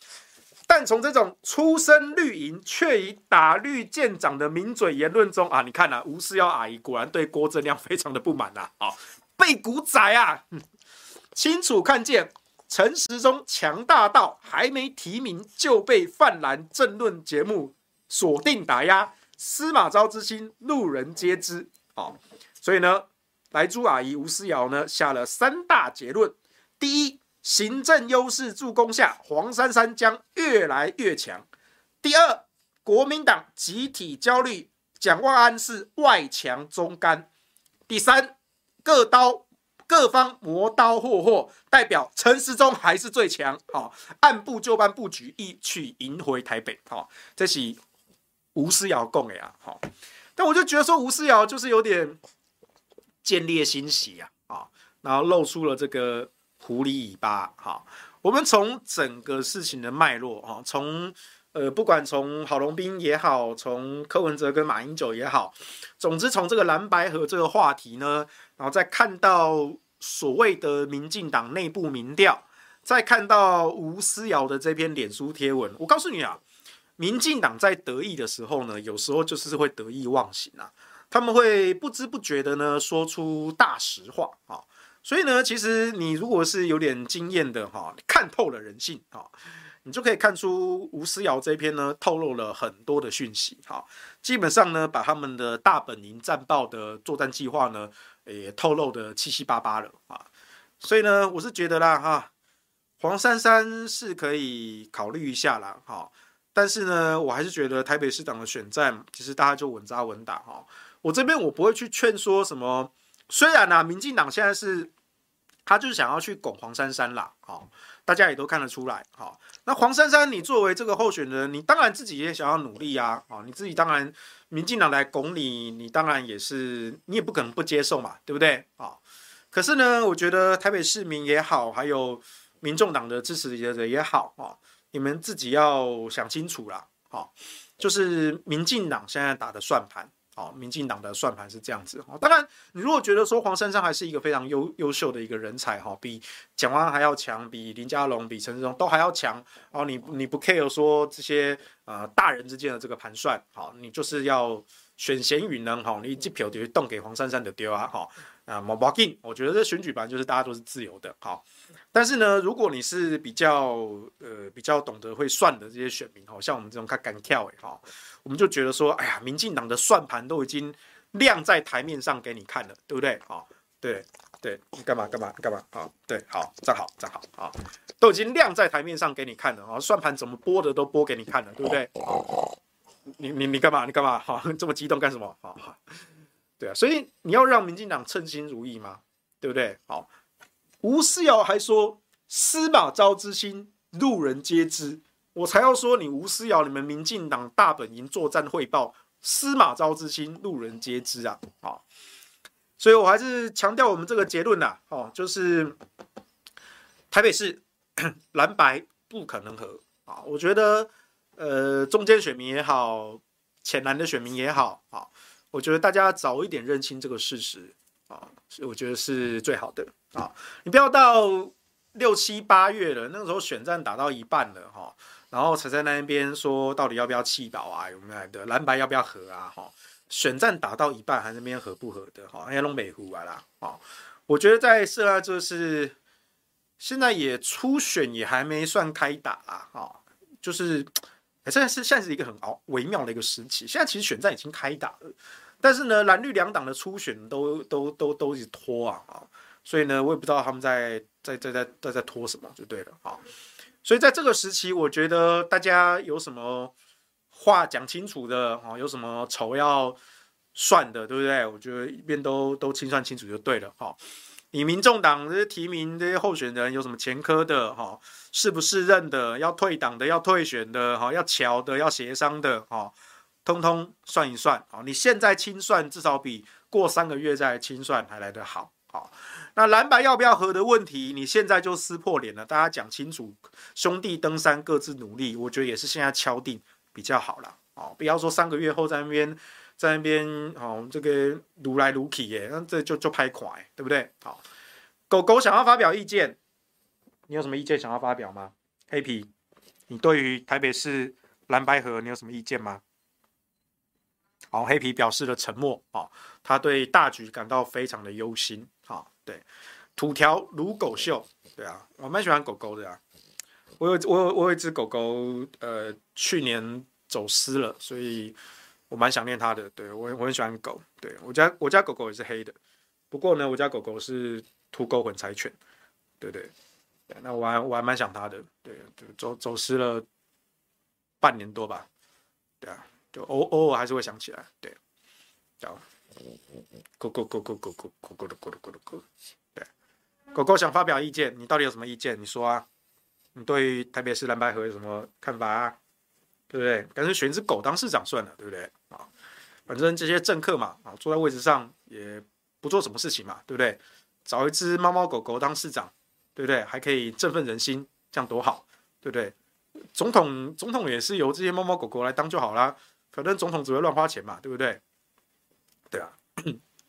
但从这种出身绿营却以打绿见长的名嘴言论中啊，你看、啊，吴思瑶阿姨果然对郭正亮非常的不满呐、啊。好，背骨仔啊，清楚看见陈时中强大到还没提名就被泛蓝政论节目锁定打压，司马昭之心，路人皆知。所以呢，莱猪阿姨吴思瑶呢下了三大结论：第一，行政优势助攻下，黄珊珊将越来越强；第二，国民党集体焦虑，蒋万安是外强中干；第三，各刀各方磨刀霍霍，代表陈时中还是最强。好，按部就班布局，一去赢回台北。好，这是吴思瑶讲的啊。好，但我就觉得说吴思瑶就是有点。见猎心喜呀，啊，然后露出了这个狐狸尾巴，哈，我们从整个事情的脉络，哈，从呃，不管从郝龙斌也好，从柯文哲跟马英九也好，总之从这个蓝白河这个话题呢，然后再看到所谓的民进党内部民调，再看到吴思瑶的这篇脸书贴文，我告诉你啊，民进党在得意的时候呢，有时候就是会得意忘形啊。他们会不知不觉的呢说出大实话啊，所以呢，其实你如果是有点经验的哈，看透了人性啊，你就可以看出吴思瑶这篇呢透露了很多的讯息哈，基本上呢把他们的大本营战报的作战计划呢也透露的七七八八了啊，所以呢，我是觉得啦哈，黄珊珊是可以考虑一下啦哈，但是呢，我还是觉得台北市长的选战其实大家就稳扎稳打哈。我这边我不会去劝说什么，虽然呢、啊，民进党现在是，他就是想要去拱黄珊珊啦，好，大家也都看得出来，好，那黄珊珊你作为这个候选人，你当然自己也想要努力啊，啊，你自己当然，民进党来拱你，你当然也是，你也不可能不接受嘛，对不对？啊，可是呢，我觉得台北市民也好，还有民众党的支持者也好，啊，你们自己要想清楚啦，好，就是民进党现在打的算盘。好，民进党的算盘是这样子。当然，你如果觉得说黄珊珊还是一个非常优优秀的一个人才，哈，比蒋万安还要强，比林佳龙、比陈时中都还要强，哦，你你不 care 说这些呃大人之间的这个盘算，好，你就是要选贤与能，哈，你这票就动给黄珊珊的丢啊，哈，啊，毛毛劲，我觉得这选举盘就是大家都是自由的，好。但是呢，如果你是比较呃比较懂得会算的这些选民哈，像我们这种看敢跳诶哈，我们就觉得说，哎呀，民进党的算盘都已经亮在台面上给你看了，对不对？好，对对，你干嘛干嘛干嘛？好，对，好，站好站好，好，都已经亮在台面上给你看了啊，算盘怎么拨的都拨给你看了，对不对？你你你干嘛？你干嘛？好，这么激动干什么？好好，对啊，所以你要让民进党称心如意嘛，对不对？好。吴思瑶还说：“司马昭之心，路人皆知。”我才要说你吴思瑶，你们民进党大本营作战汇报，司马昭之心，路人皆知啊！啊，所以我还是强调我们这个结论呐，哦，就是台北市蓝白不可能和啊！我觉得，呃，中间选民也好，浅蓝的选民也好，啊，我觉得大家早一点认清这个事实啊，我觉得是最好的。啊，你不要到六七八月了，那个时候选战打到一半了哈，然后才在那边说到底要不要弃保啊，有没有的蓝白要不要合啊哈？选战打到一半还是那边合不合的哈？要弄美湖啊啦啊！我觉得在涉案就是现在也初选也还没算开打啊哈，就是现在是现在是一个很奥微妙的一个时期，现在其实选战已经开打了，但是呢蓝绿两党的初选都都都都一直拖啊啊！所以呢，我也不知道他们在在在在在在拖什么，就对了啊。所以在这个时期，我觉得大家有什么话讲清楚的啊，有什么仇要算的，对不对？我觉得一边都都清算清楚就对了哈。你民众党这些提名这些候选人有什么前科的哈，是不是认的，要退党的，要退选的哈，要乔的，要协商的哈，通通算一算啊。你现在清算，至少比过三个月再清算还来得好。好，那蓝白要不要合的问题，你现在就撕破脸了，大家讲清楚，兄弟登山各自努力，我觉得也是现在敲定比较好了。哦，不要说三个月后在那边在那边哦，这个撸来撸去耶，那这就就拍垮，对不对？好，狗狗想要发表意见，你有什么意见想要发表吗？黑皮，你对于台北市蓝白合你有什么意见吗？好，黑皮表示了沉默啊，他对大局感到非常的忧心啊。对，土条如狗秀，对啊，我蛮喜欢狗狗的啊。我有我有我有一只狗狗，呃，去年走失了，所以我蛮想念它的。对，我我很喜欢狗，对，我家我家狗狗也是黑的，不过呢，我家狗狗是土狗混柴犬，对对对，那我还我还蛮想它的，对，走走失了半年多吧，对啊。偶偶尔还是会想起来，对，叫狗狗狗狗狗狗狗狗的狗的狗的狗，对，狗狗想发表意见，你到底有什么意见？你说啊，你对台北市蓝白河有什么看法啊？对不对？干脆选一只狗当市长算了，对不对？啊，反正这些政客嘛，啊，坐在位置上也不做什么事情嘛，对不对？找一只猫猫狗狗当市长，对不对？还可以振奋人心，这样多好，对不对？总统总统也是由这些猫猫狗狗来当就好啦。反正总统只会乱花钱嘛，对不对？对啊，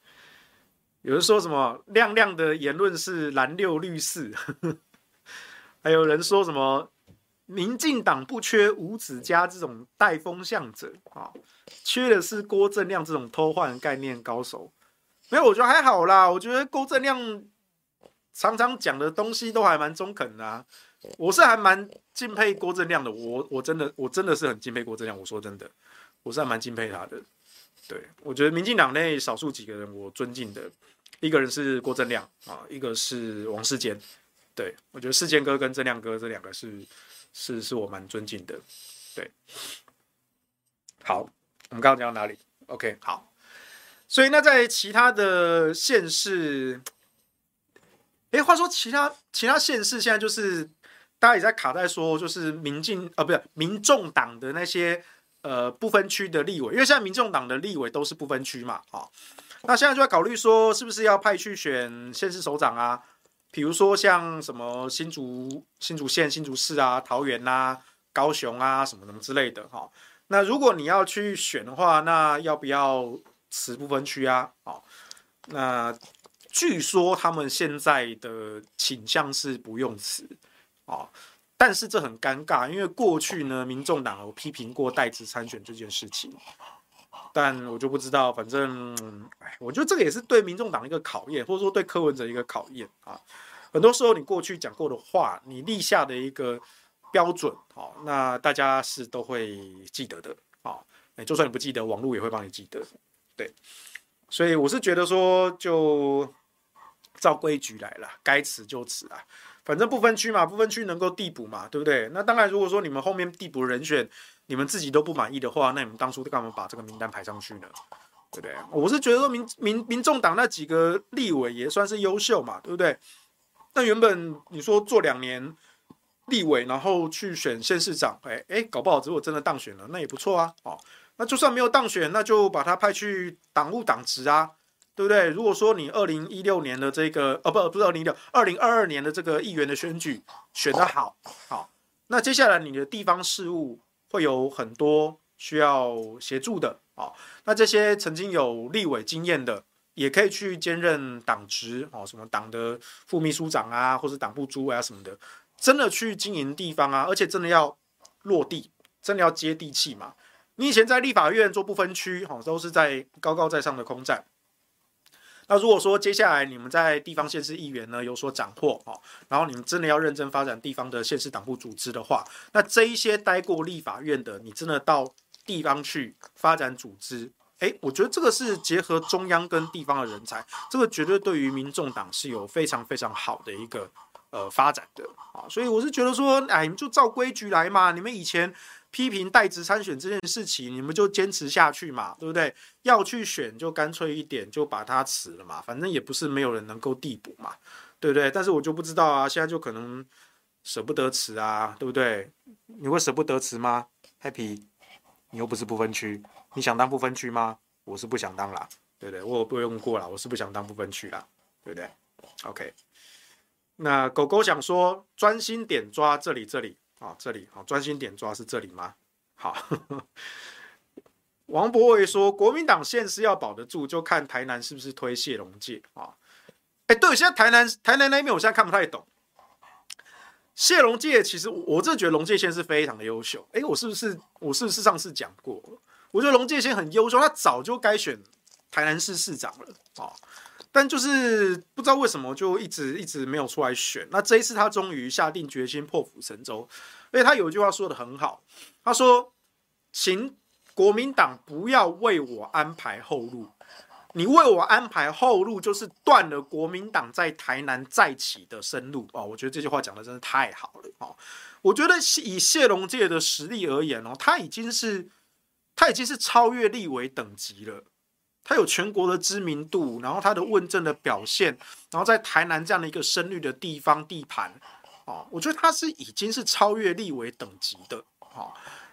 有人说什么亮亮的言论是蓝六绿四，还有人说什么民进党不缺吴子嘉这种带风向者啊，缺的是郭正亮这种偷换概念高手。没有，我觉得还好啦。我觉得郭正亮常常讲的东西都还蛮中肯的啊。我是还蛮敬佩郭正亮的，我我真的我真的是很敬佩郭正亮。我说真的。我是还蛮敬佩他的，对，我觉得民进党内少数几个人我尊敬的，一个人是郭正亮啊，一个是王世坚，对，我觉得世坚哥跟正亮哥这两个是是是我蛮尊敬的，对。好，我们刚刚讲到哪里？OK，好，所以那在其他的县市，哎，话说其他其他县市现在就是大家也在卡在说，就是民进啊，不是民众党的那些。呃，不分区的立委，因为现在民众党的立委都是不分区嘛，啊，那现在就在考虑说，是不是要派去选县市首长啊？比如说像什么新竹、新竹县、新竹市啊、桃园啊、高雄啊，什么什么之类的，哈。那如果你要去选的话，那要不要辞不分区啊？好，那据说他们现在的倾向是不用辞，啊。但是这很尴尬，因为过去呢，民众党有批评过代职参选这件事情，但我就不知道，反正，哎，我觉得这个也是对民众党一个考验，或者说对柯文哲一个考验啊。很多时候你过去讲过的话，你立下的一个标准，好，那大家是都会记得的，啊，就算你不记得，网络也会帮你记得，对。所以我是觉得说，就照规矩来了，该辞就辞啊。反正不分区嘛，不分区能够递补嘛，对不对？那当然，如果说你们后面递补人选，你们自己都不满意的话，那你们当初干嘛把这个名单排上去呢？对不对？我是觉得说民民民众党那几个立委也算是优秀嘛，对不对？那原本你说做两年立委，然后去选县市长，哎哎，搞不好如果真的当选了，那也不错啊。哦，那就算没有当选，那就把他派去党务党职啊。对不对？如果说你二零一六年的这个，哦不，不是二零一六，二零二二年的这个议员的选举选得好，好，那接下来你的地方事务会有很多需要协助的，啊，那这些曾经有立委经验的，也可以去兼任党职哦，什么党的副秘书长啊，或者党部主委啊什么的，真的去经营地方啊，而且真的要落地，真的要接地气嘛。你以前在立法院做不分区，哦，都是在高高在上的空战。那如果说接下来你们在地方县市议员呢有所斩获，哦，然后你们真的要认真发展地方的县市党部组织的话，那这一些待过立法院的，你真的到地方去发展组织。诶，我觉得这个是结合中央跟地方的人才，这个绝对对于民众党是有非常非常好的一个呃发展的啊，所以我是觉得说，哎，你们就照规矩来嘛，你们以前批评代职参选这件事情，你们就坚持下去嘛，对不对？要去选就干脆一点，就把它辞了嘛，反正也不是没有人能够递补嘛，对不对？但是我就不知道啊，现在就可能舍不得辞啊，对不对？你会舍不得辞吗？Happy，你又不是不分区。你想当不分区吗？我是不想当啦，对不对？我不用过了，我是不想当不分区啦，对不对？OK。那狗狗想说，专心点抓这里，这里啊，这里好，专心点抓是这里吗？好。王博伟说，国民党县市要保得住，就看台南是不是推谢龙介啊？哎，对，现在台南台南那边，我现在看不太懂。谢龙介其实我真的觉得龙介县是非常的优秀。哎，我是不是我是不是上次讲过？我觉得龙介先很优秀，他早就该选台南市市长了啊，但就是不知道为什么就一直一直没有出来选。那这一次他终于下定决心破釜沉舟，而且他有一句话说的很好，他说：“请国民党不要为我安排后路，你为我安排后路就是断了国民党在台南再起的生路。”哦，我觉得这句话讲的真的太好了哦。我觉得以谢龙介的实力而言哦，他已经是。他已经是超越立委等级了，他有全国的知名度，然后他的问政的表现，然后在台南这样的一个深绿的地方地盘，哦，我觉得他是已经是超越立委等级的，哦，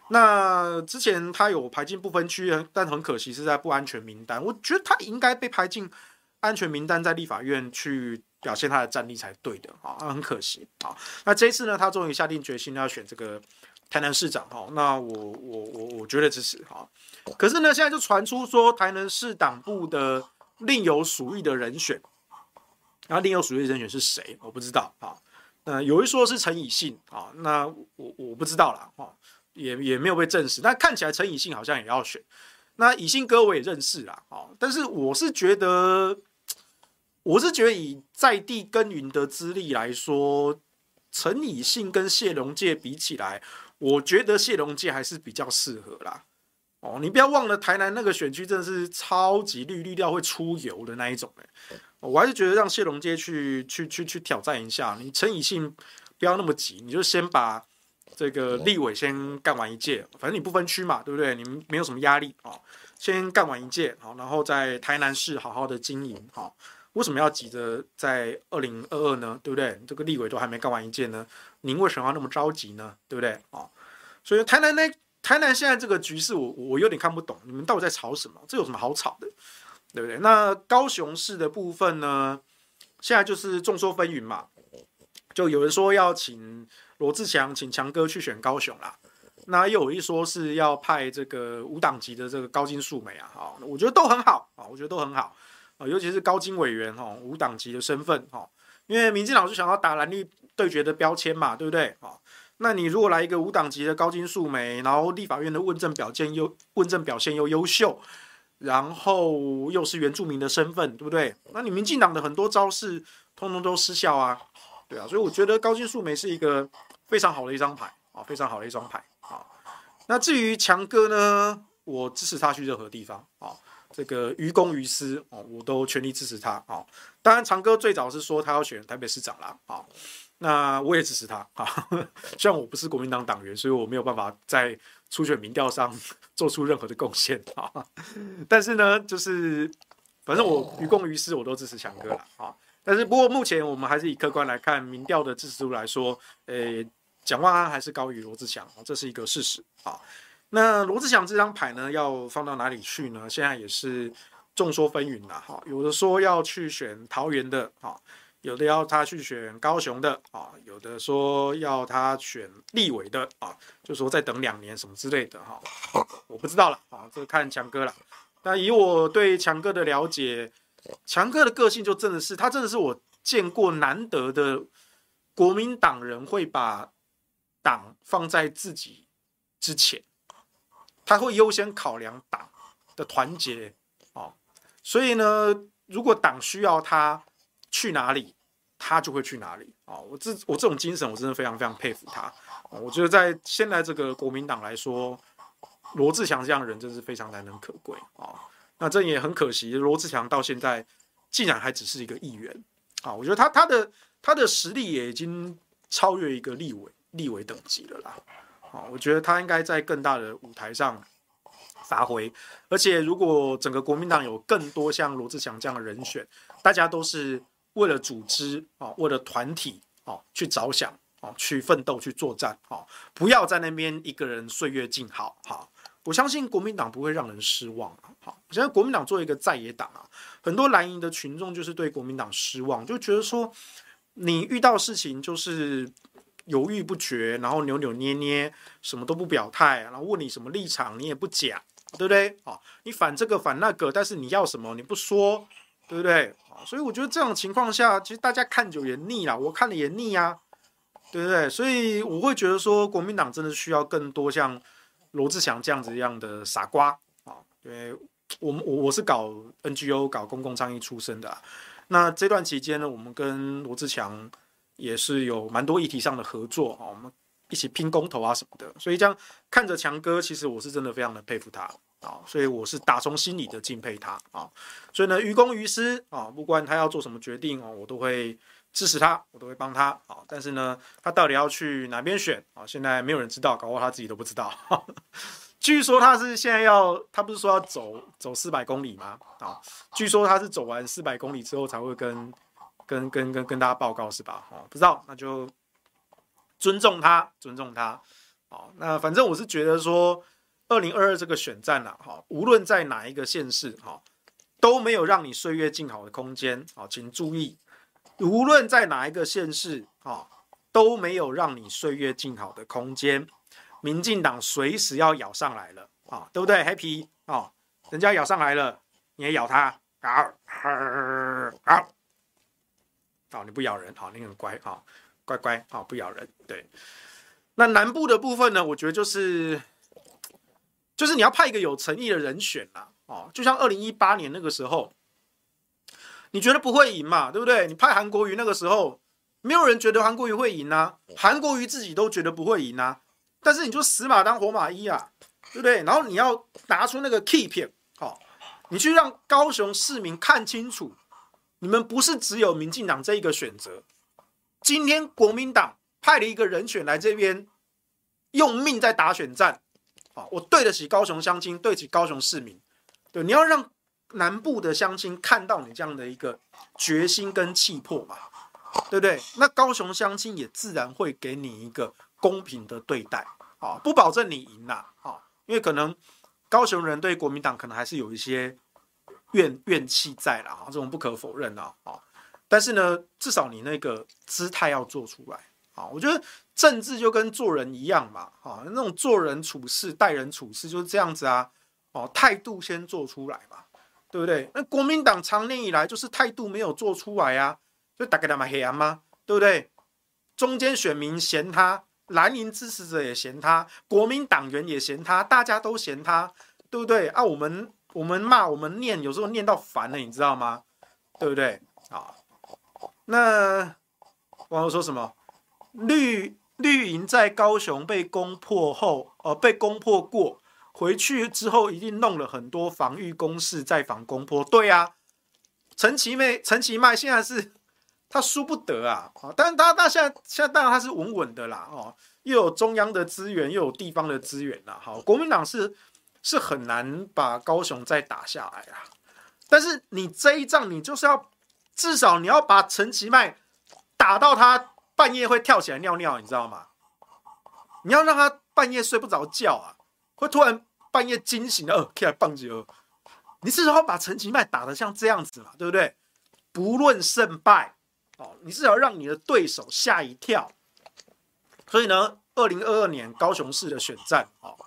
那之前他有排进不分区，但很可惜是在不安全名单，我觉得他应该被排进安全名单，在立法院去表现他的战力才对的，啊，很可惜，啊，那这一次呢，他终于下定决心要选这个。台南市长哈，那我我我我觉得支持哈。可是呢，现在就传出说台南市党部的另有属意的人选，然后另有属意的人选是谁？我不知道啊。那有一说是陈以信啊，那我我不知道了哈，也也没有被证实。但看起来陈以信好像也要选。那以信哥我也认识啦，啊，但是我是觉得，我是觉得以在地耕耘的资历来说，陈以信跟谢龙介比起来。我觉得谢龙介还是比较适合啦，哦，你不要忘了台南那个选区真的是超级绿，绿到会出油的那一种哎，我还是觉得让谢龙介去去去去挑战一下，你陈以信不要那么急，你就先把这个立委先干完一届，反正你不分区嘛，对不对？你们没有什么压力啊，先干完一届好，然后在台南市好好的经营好，为什么要急着在二零二二呢？对不对？这个立委都还没干完一届呢。您为什么要那么着急呢？对不对？哦，所以台南那台南现在这个局势，我我有点看不懂，你们到底在吵什么？这有什么好吵的？对不对？那高雄市的部分呢？现在就是众说纷纭嘛，就有人说要请罗志强，请强哥去选高雄啦。那又有一说是要派这个无党籍的这个高金素梅啊，好，我觉得都很好啊，我觉得都很好啊，尤其是高金委员哈，无党籍的身份哈，因为民进党是想要打蓝绿。对决的标签嘛，对不对？啊，那你如果来一个无党籍的高金素梅，然后立法院的问政表现又问政表现又优秀，然后又是原住民的身份，对不对？那你民进党的很多招式通通都失效啊，对啊，所以我觉得高金素梅是一个非常好的一张牌啊，非常好的一张牌啊。那至于强哥呢，我支持他去任何地方啊。这个于公于私哦，我都全力支持他啊。当然，长哥最早是说他要选台北市长啦啊，那我也支持他啊。虽然我不是国民党党员，所以我没有办法在初选民调上 做出任何的贡献啊。但是呢，就是反正我于公于私，我都支持强哥了啊。但是不过目前我们还是以客观来看民调的支持度来说，诶，蒋万安还是高于罗志祥，这是一个事实啊。那罗志祥这张牌呢，要放到哪里去呢？现在也是众说纷纭了哈。有的说要去选桃园的哈，有的要他去选高雄的啊，有的说要他选立委的啊，就说再等两年什么之类的哈。我不知道了啊，这看强哥了。那以我对强哥的了解，强哥的个性就真的是，他真的是我见过难得的国民党人会把党放在自己之前，他会优先考量党的团结哦。所以呢，如果党需要他去哪里，他就会去哪里啊！我这我这种精神，我真的非常非常佩服他。我觉得在现在这个国民党来说，罗志祥这样的人真是非常难能可贵啊。那这也很可惜，罗志祥到现在竟然还只是一个议员啊！我觉得他他的他的实力也已经超越一个立委立委等级了啦。啊，我觉得他应该在更大的舞台上发挥。而且，如果整个国民党有更多像罗志祥这样的人选，大家都是。为了组织啊，为了团体啊去着想啊，去奋斗去作战啊，不要在那边一个人岁月静好。好，我相信国民党不会让人失望。好，现在国民党作为一个在野党啊，很多蓝营的群众就是对国民党失望，就觉得说你遇到事情就是犹豫不决，然后扭扭捏捏，什么都不表态，然后问你什么立场你也不讲，对不对？啊，你反这个反那个，但是你要什么你不说，对不对？所以我觉得这种情况下，其实大家看久也腻了，我看了也腻呀，对不对？所以我会觉得说，国民党真的需要更多像罗志祥这样子一样的傻瓜啊。因为我们我我是搞 NGO、搞公共倡议出身的，那这段期间呢，我们跟罗志祥也是有蛮多议题上的合作啊，我们一起拼公投啊什么的。所以这样看着强哥，其实我是真的非常的佩服他。啊，所以我是打从心里的敬佩他啊，所以呢，于公于私啊，不管他要做什么决定哦，我都会支持他，我都会帮他啊。但是呢，他到底要去哪边选啊？现在没有人知道，搞不好他自己都不知道。据说他是现在要，他不是说要走走四百公里吗？啊，据说他是走完四百公里之后才会跟跟跟跟跟大家报告是吧？哦，不知道，那就尊重他，尊重他。好，那反正我是觉得说。二零二二这个选战呐，哈，无论在哪一个县市，哈，都没有让你岁月静好的空间，啊，请注意，无论在哪一个县市，啊，都没有让你岁月静好的空间。民进党随时要咬上来了，啊，对不对？Happy，啊，人家咬上来了，你也咬他，好，好，好，你不咬人，好，你很乖，好，乖乖，好，不咬人，对。那南部的部分呢，我觉得就是。就是你要派一个有诚意的人选啦，哦，就像二零一八年那个时候，你觉得不会赢嘛，对不对？你派韩国瑜那个时候，没有人觉得韩国瑜会赢啊，韩国瑜自己都觉得不会赢啊，但是你就死马当活马医啊，对不对？然后你要拿出那个 key 片，好，你去让高雄市民看清楚，你们不是只有民进党这一个选择，今天国民党派了一个人选来这边，用命在打选战。啊，我对得起高雄乡亲，对得起高雄市民。对，你要让南部的乡亲看到你这样的一个决心跟气魄嘛，对不对？那高雄乡亲也自然会给你一个公平的对待。啊，不保证你赢啦，啊，因为可能高雄人对国民党可能还是有一些怨怨气在啦，啊，这种不可否认啊，啊，但是呢，至少你那个姿态要做出来。啊，我觉得政治就跟做人一样嘛，啊，那种做人处事、待人处事就是这样子啊，哦，态度先做出来嘛，对不对？那国民党长年以来就是态度没有做出来啊，就大概他妈黑暗吗？对不对？中间选民嫌他，蓝营支持者也嫌他，国民党员也嫌他，大家都嫌他，对不对？啊，我们我们骂我们念，有时候念到烦了，你知道吗？对不对？啊，那网友说什么？绿绿营在高雄被攻破后，呃，被攻破过，回去之后一定弄了很多防御工事在防攻破。对啊，陈其妹，陈其迈现在是他输不得啊，但是他他现在现在当然他是稳稳的啦，哦，又有中央的资源，又有地方的资源啦，好，国民党是是很难把高雄再打下来啊。但是你这一仗，你就是要至少你要把陈其迈打到他。半夜会跳起来尿尿，你知道吗？你要让他半夜睡不着觉啊，会突然半夜惊醒了，呃，起来棒球。你至少要把陈其迈打得像这样子嘛，对不对？不论胜败，哦，你至少让你的对手吓一跳。所以呢，二零二二年高雄市的选战，哦，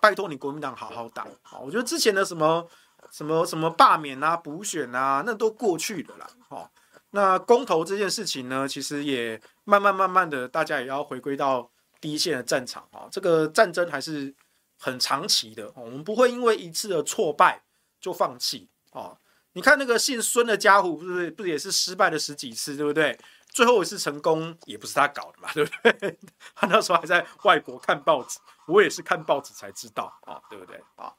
拜托你国民党好好打。哦，我觉得之前的什么什么什么罢免啊、补选啊，那都过去了啦。哦，那公投这件事情呢，其实也慢慢慢慢的，大家也要回归到第一线的战场啊。这个战争还是很长期的，我们不会因为一次的挫败就放弃啊。你看那个姓孙的家伙，不是不也是失败了十几次，对不对？最后一次成功也不是他搞的嘛，对不对？他那时候还在外国看报纸，我也是看报纸才知道啊，对不对啊？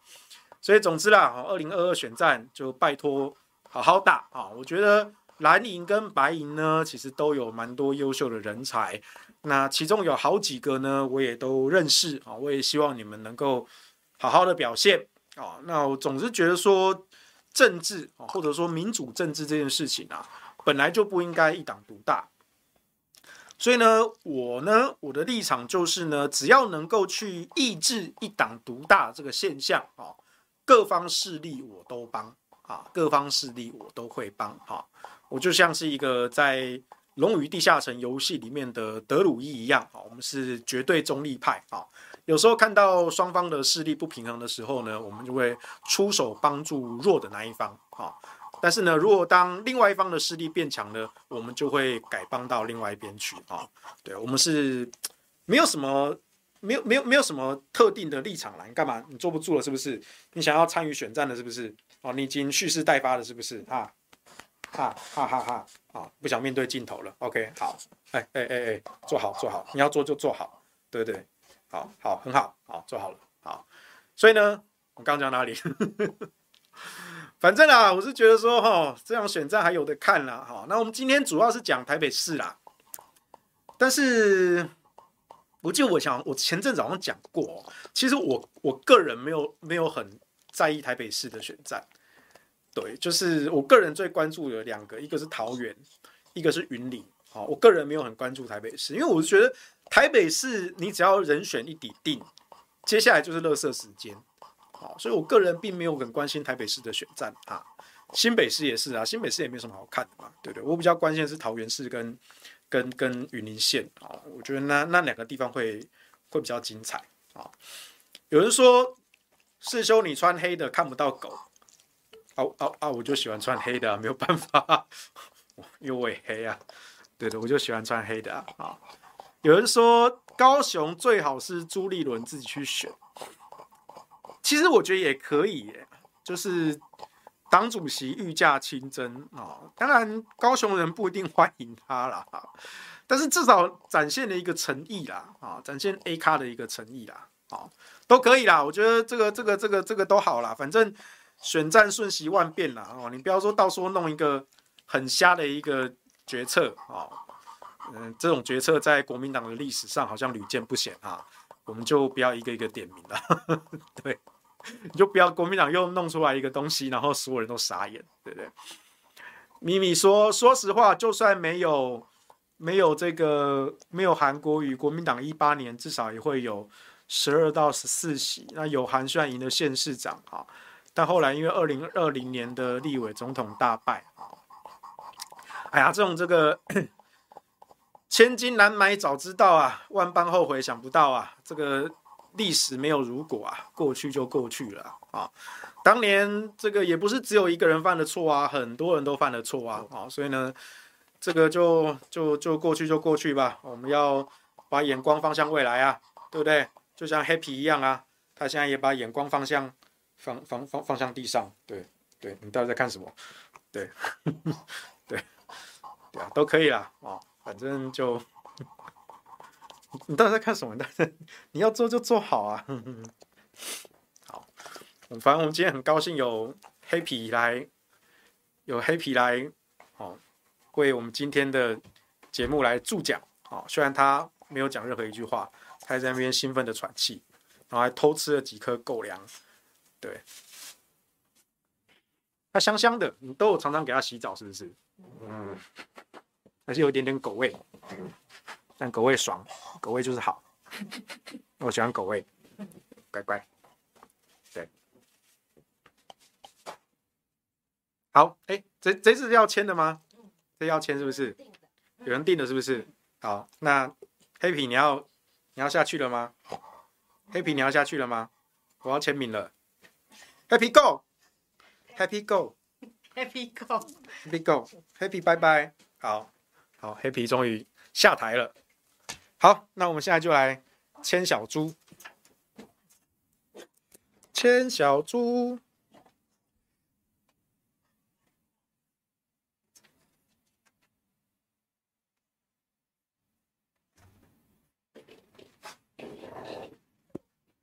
所以总之啦，二零二二选战就拜托好好打啊！我觉得蓝营跟白营呢，其实都有蛮多优秀的人才，那其中有好几个呢，我也都认识啊，我也希望你们能够好好的表现啊。那我总是觉得说政治啊，或者说民主政治这件事情啊。本来就不应该一党独大，所以呢，我呢，我的立场就是呢，只要能够去抑制一党独大这个现象啊，各方势力我都帮啊，各方势力我都会帮啊，我就像是一个在《龙与地下城》游戏里面的德鲁伊一样啊，我们是绝对中立派啊，有时候看到双方的势力不平衡的时候呢，我们就会出手帮助弱的那一方啊。但是呢，如果当另外一方的势力变强了，我们就会改帮到另外一边去啊。对，我们是没有什么，没有没有没有什么特定的立场啦。你干嘛？你坐不住了是不是？你想要参与选战了是不是？哦，你已经蓄势待发了是不是？啊，哈哈哈哈！啊，不想面对镜头了。OK，好，哎哎哎哎，坐好坐好，你要做就坐好，对不对？好好很好，好坐好了，好。所以呢，我刚讲哪里？反正啊，我是觉得说哈，这样选战还有得看啦哈。那我们今天主要是讲台北市啦，但是我记得我想我前阵子好像讲过，其实我我个人没有没有很在意台北市的选战，对，就是我个人最关注的两个，一个是桃园，一个是云林。好，我个人没有很关注台北市，因为我觉得台北市你只要人选一底定，接下来就是垃圾时间。好所以，我个人并没有很关心台北市的选战啊，新北市也是啊，新北市也没什么好看的嘛，对不对？我比较关心的是桃园市跟跟跟云林县啊，我觉得那那两个地方会会比较精彩啊。有人说，世修你穿黑的看不到狗，啊啊啊！我就喜欢穿黑的啊，没有办法，因为我也黑啊，对的，我就喜欢穿黑的啊。有人说，高雄最好是朱立伦自己去选。其实我觉得也可以耶，就是党主席御驾亲征啊。当然，高雄人不一定欢迎他啦，但是至少展现了一个诚意啦，啊，展现 A 咖的一个诚意啦，啊，都可以啦。我觉得这个、这个、这个、这个都好啦。反正选战瞬息万变啦，哦，你不要说到时候弄一个很瞎的一个决策啊，嗯，这种决策在国民党的历史上好像屡见不鲜啊。我们就不要一个一个点名了，对。你就不要国民党又弄出来一个东西，然后所有人都傻眼，对不对？咪咪说，说实话，就算没有没有这个没有韩国与，国民党一八年至少也会有十二到十四席。那有韩虽然赢了县市长啊，但后来因为二零二零年的立委总统大败，哎呀，这种这个千金难买早知道啊，万般后悔想不到啊，这个。历史没有如果啊，过去就过去了啊。当年这个也不是只有一个人犯的错啊，很多人都犯了错啊啊。所以呢，这个就就就过去就过去吧。我们要把眼光放向未来啊，对不对？就像 Happy 一样啊，他现在也把眼光放向放放放放向地上。对对，你到底在看什么？对 对对啊，都可以啦啊，反正就。你到底在看什么？但 是你要做就做好啊！好，反正我们今天很高兴有黑皮来，有黑皮来，哦，为我们今天的节目来助讲。哦，虽然他没有讲任何一句话，他还在那边兴奋的喘气，然后还偷吃了几颗狗粮。对，它香香的，你都有常常给它洗澡，是不是？嗯，还是有一点点狗味。但狗味爽，狗味就是好，我喜欢狗味，乖乖，对，好，哎、欸，这这是要签的吗？这要签是不是？有人订的是不是？好，那黑皮你要你要下去了吗？黑皮你要下去了吗？我要签名了，，Happy Go，Happy Go，Happy Go，Happy Go，Happy 拜拜。好，好，Happy 终于下台了。好，那我们现在就来牵小猪，牵小猪。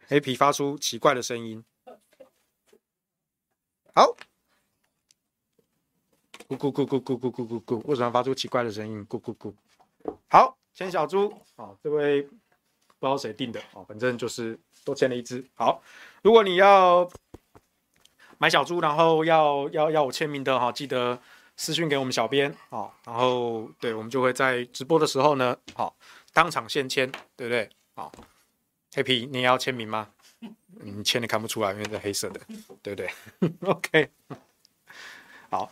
黑皮发出奇怪的声音，好，咕咕咕咕咕咕咕咕咕，为什么发出奇怪的声音？咕咕咕，好，牵小猪，好，这位不知道谁定的，哦，反正就是多牵了一只。好，如果你要买小猪，然后要要要我签名的哈，记得私信给我们小编，啊，然后对我们就会在直播的时候呢，好，当场现签，对不对？好。黑皮，你要签名吗？你签的看不出来，因为是黑色的，对不对？OK，好。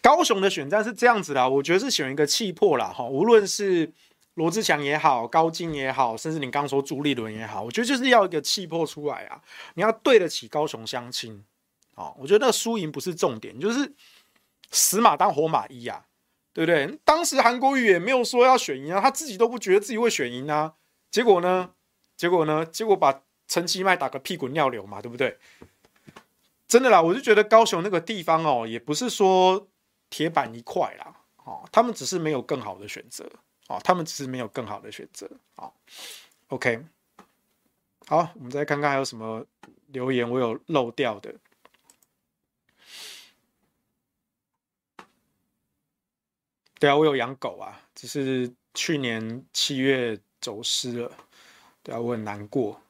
高雄的选战是这样子的，我觉得是选一个气魄啦，哈，无论是罗志祥也好，高金也好，甚至你刚说朱立伦也好，我觉得就是要一个气魄出来啊，你要对得起高雄乡亲，啊，我觉得输赢不是重点，就是死马当活马医啊，对不对？当时韩国瑜也没有说要选赢啊，他自己都不觉得自己会选赢啊。结果呢？结果呢？结果把陈其迈打个屁滚尿流嘛，对不对？真的啦，我就觉得高雄那个地方哦，也不是说铁板一块啦，哦，他们只是没有更好的选择，哦，他们只是没有更好的选择，哦，OK，好，我们再看看还有什么留言我有漏掉的。对啊，我有养狗啊，只是去年七月。走失了，对啊，我很难过，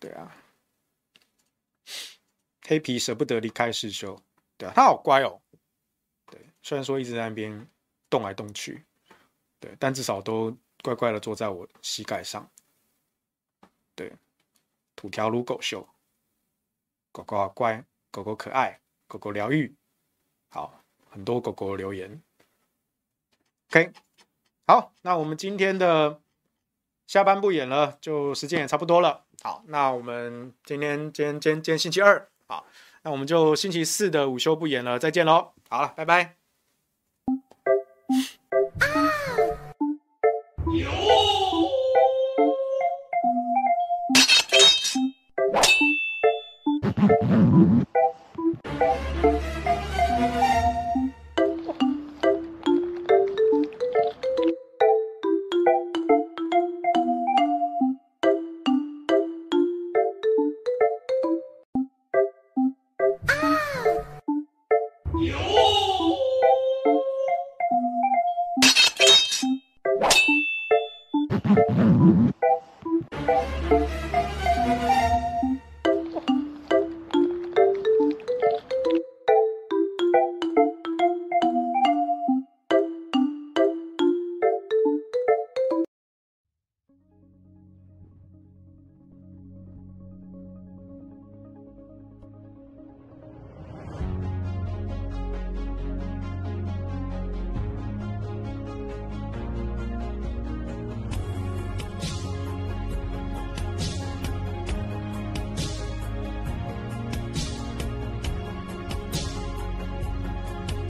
对啊，黑皮舍不得离开世修，对啊，他好乖哦，对，虽然说一直在那边动来动去，对，但至少都乖乖的坐在我膝盖上，对，土条如狗秀，狗狗好乖，狗狗可爱，狗狗疗愈，好，很多狗狗留言，OK，好，那我们今天的。下班不演了，就时间也差不多了。好，那我们今天今天今天今天星期二，好，那我们就星期四的午休不演了，再见喽。好了，拜拜。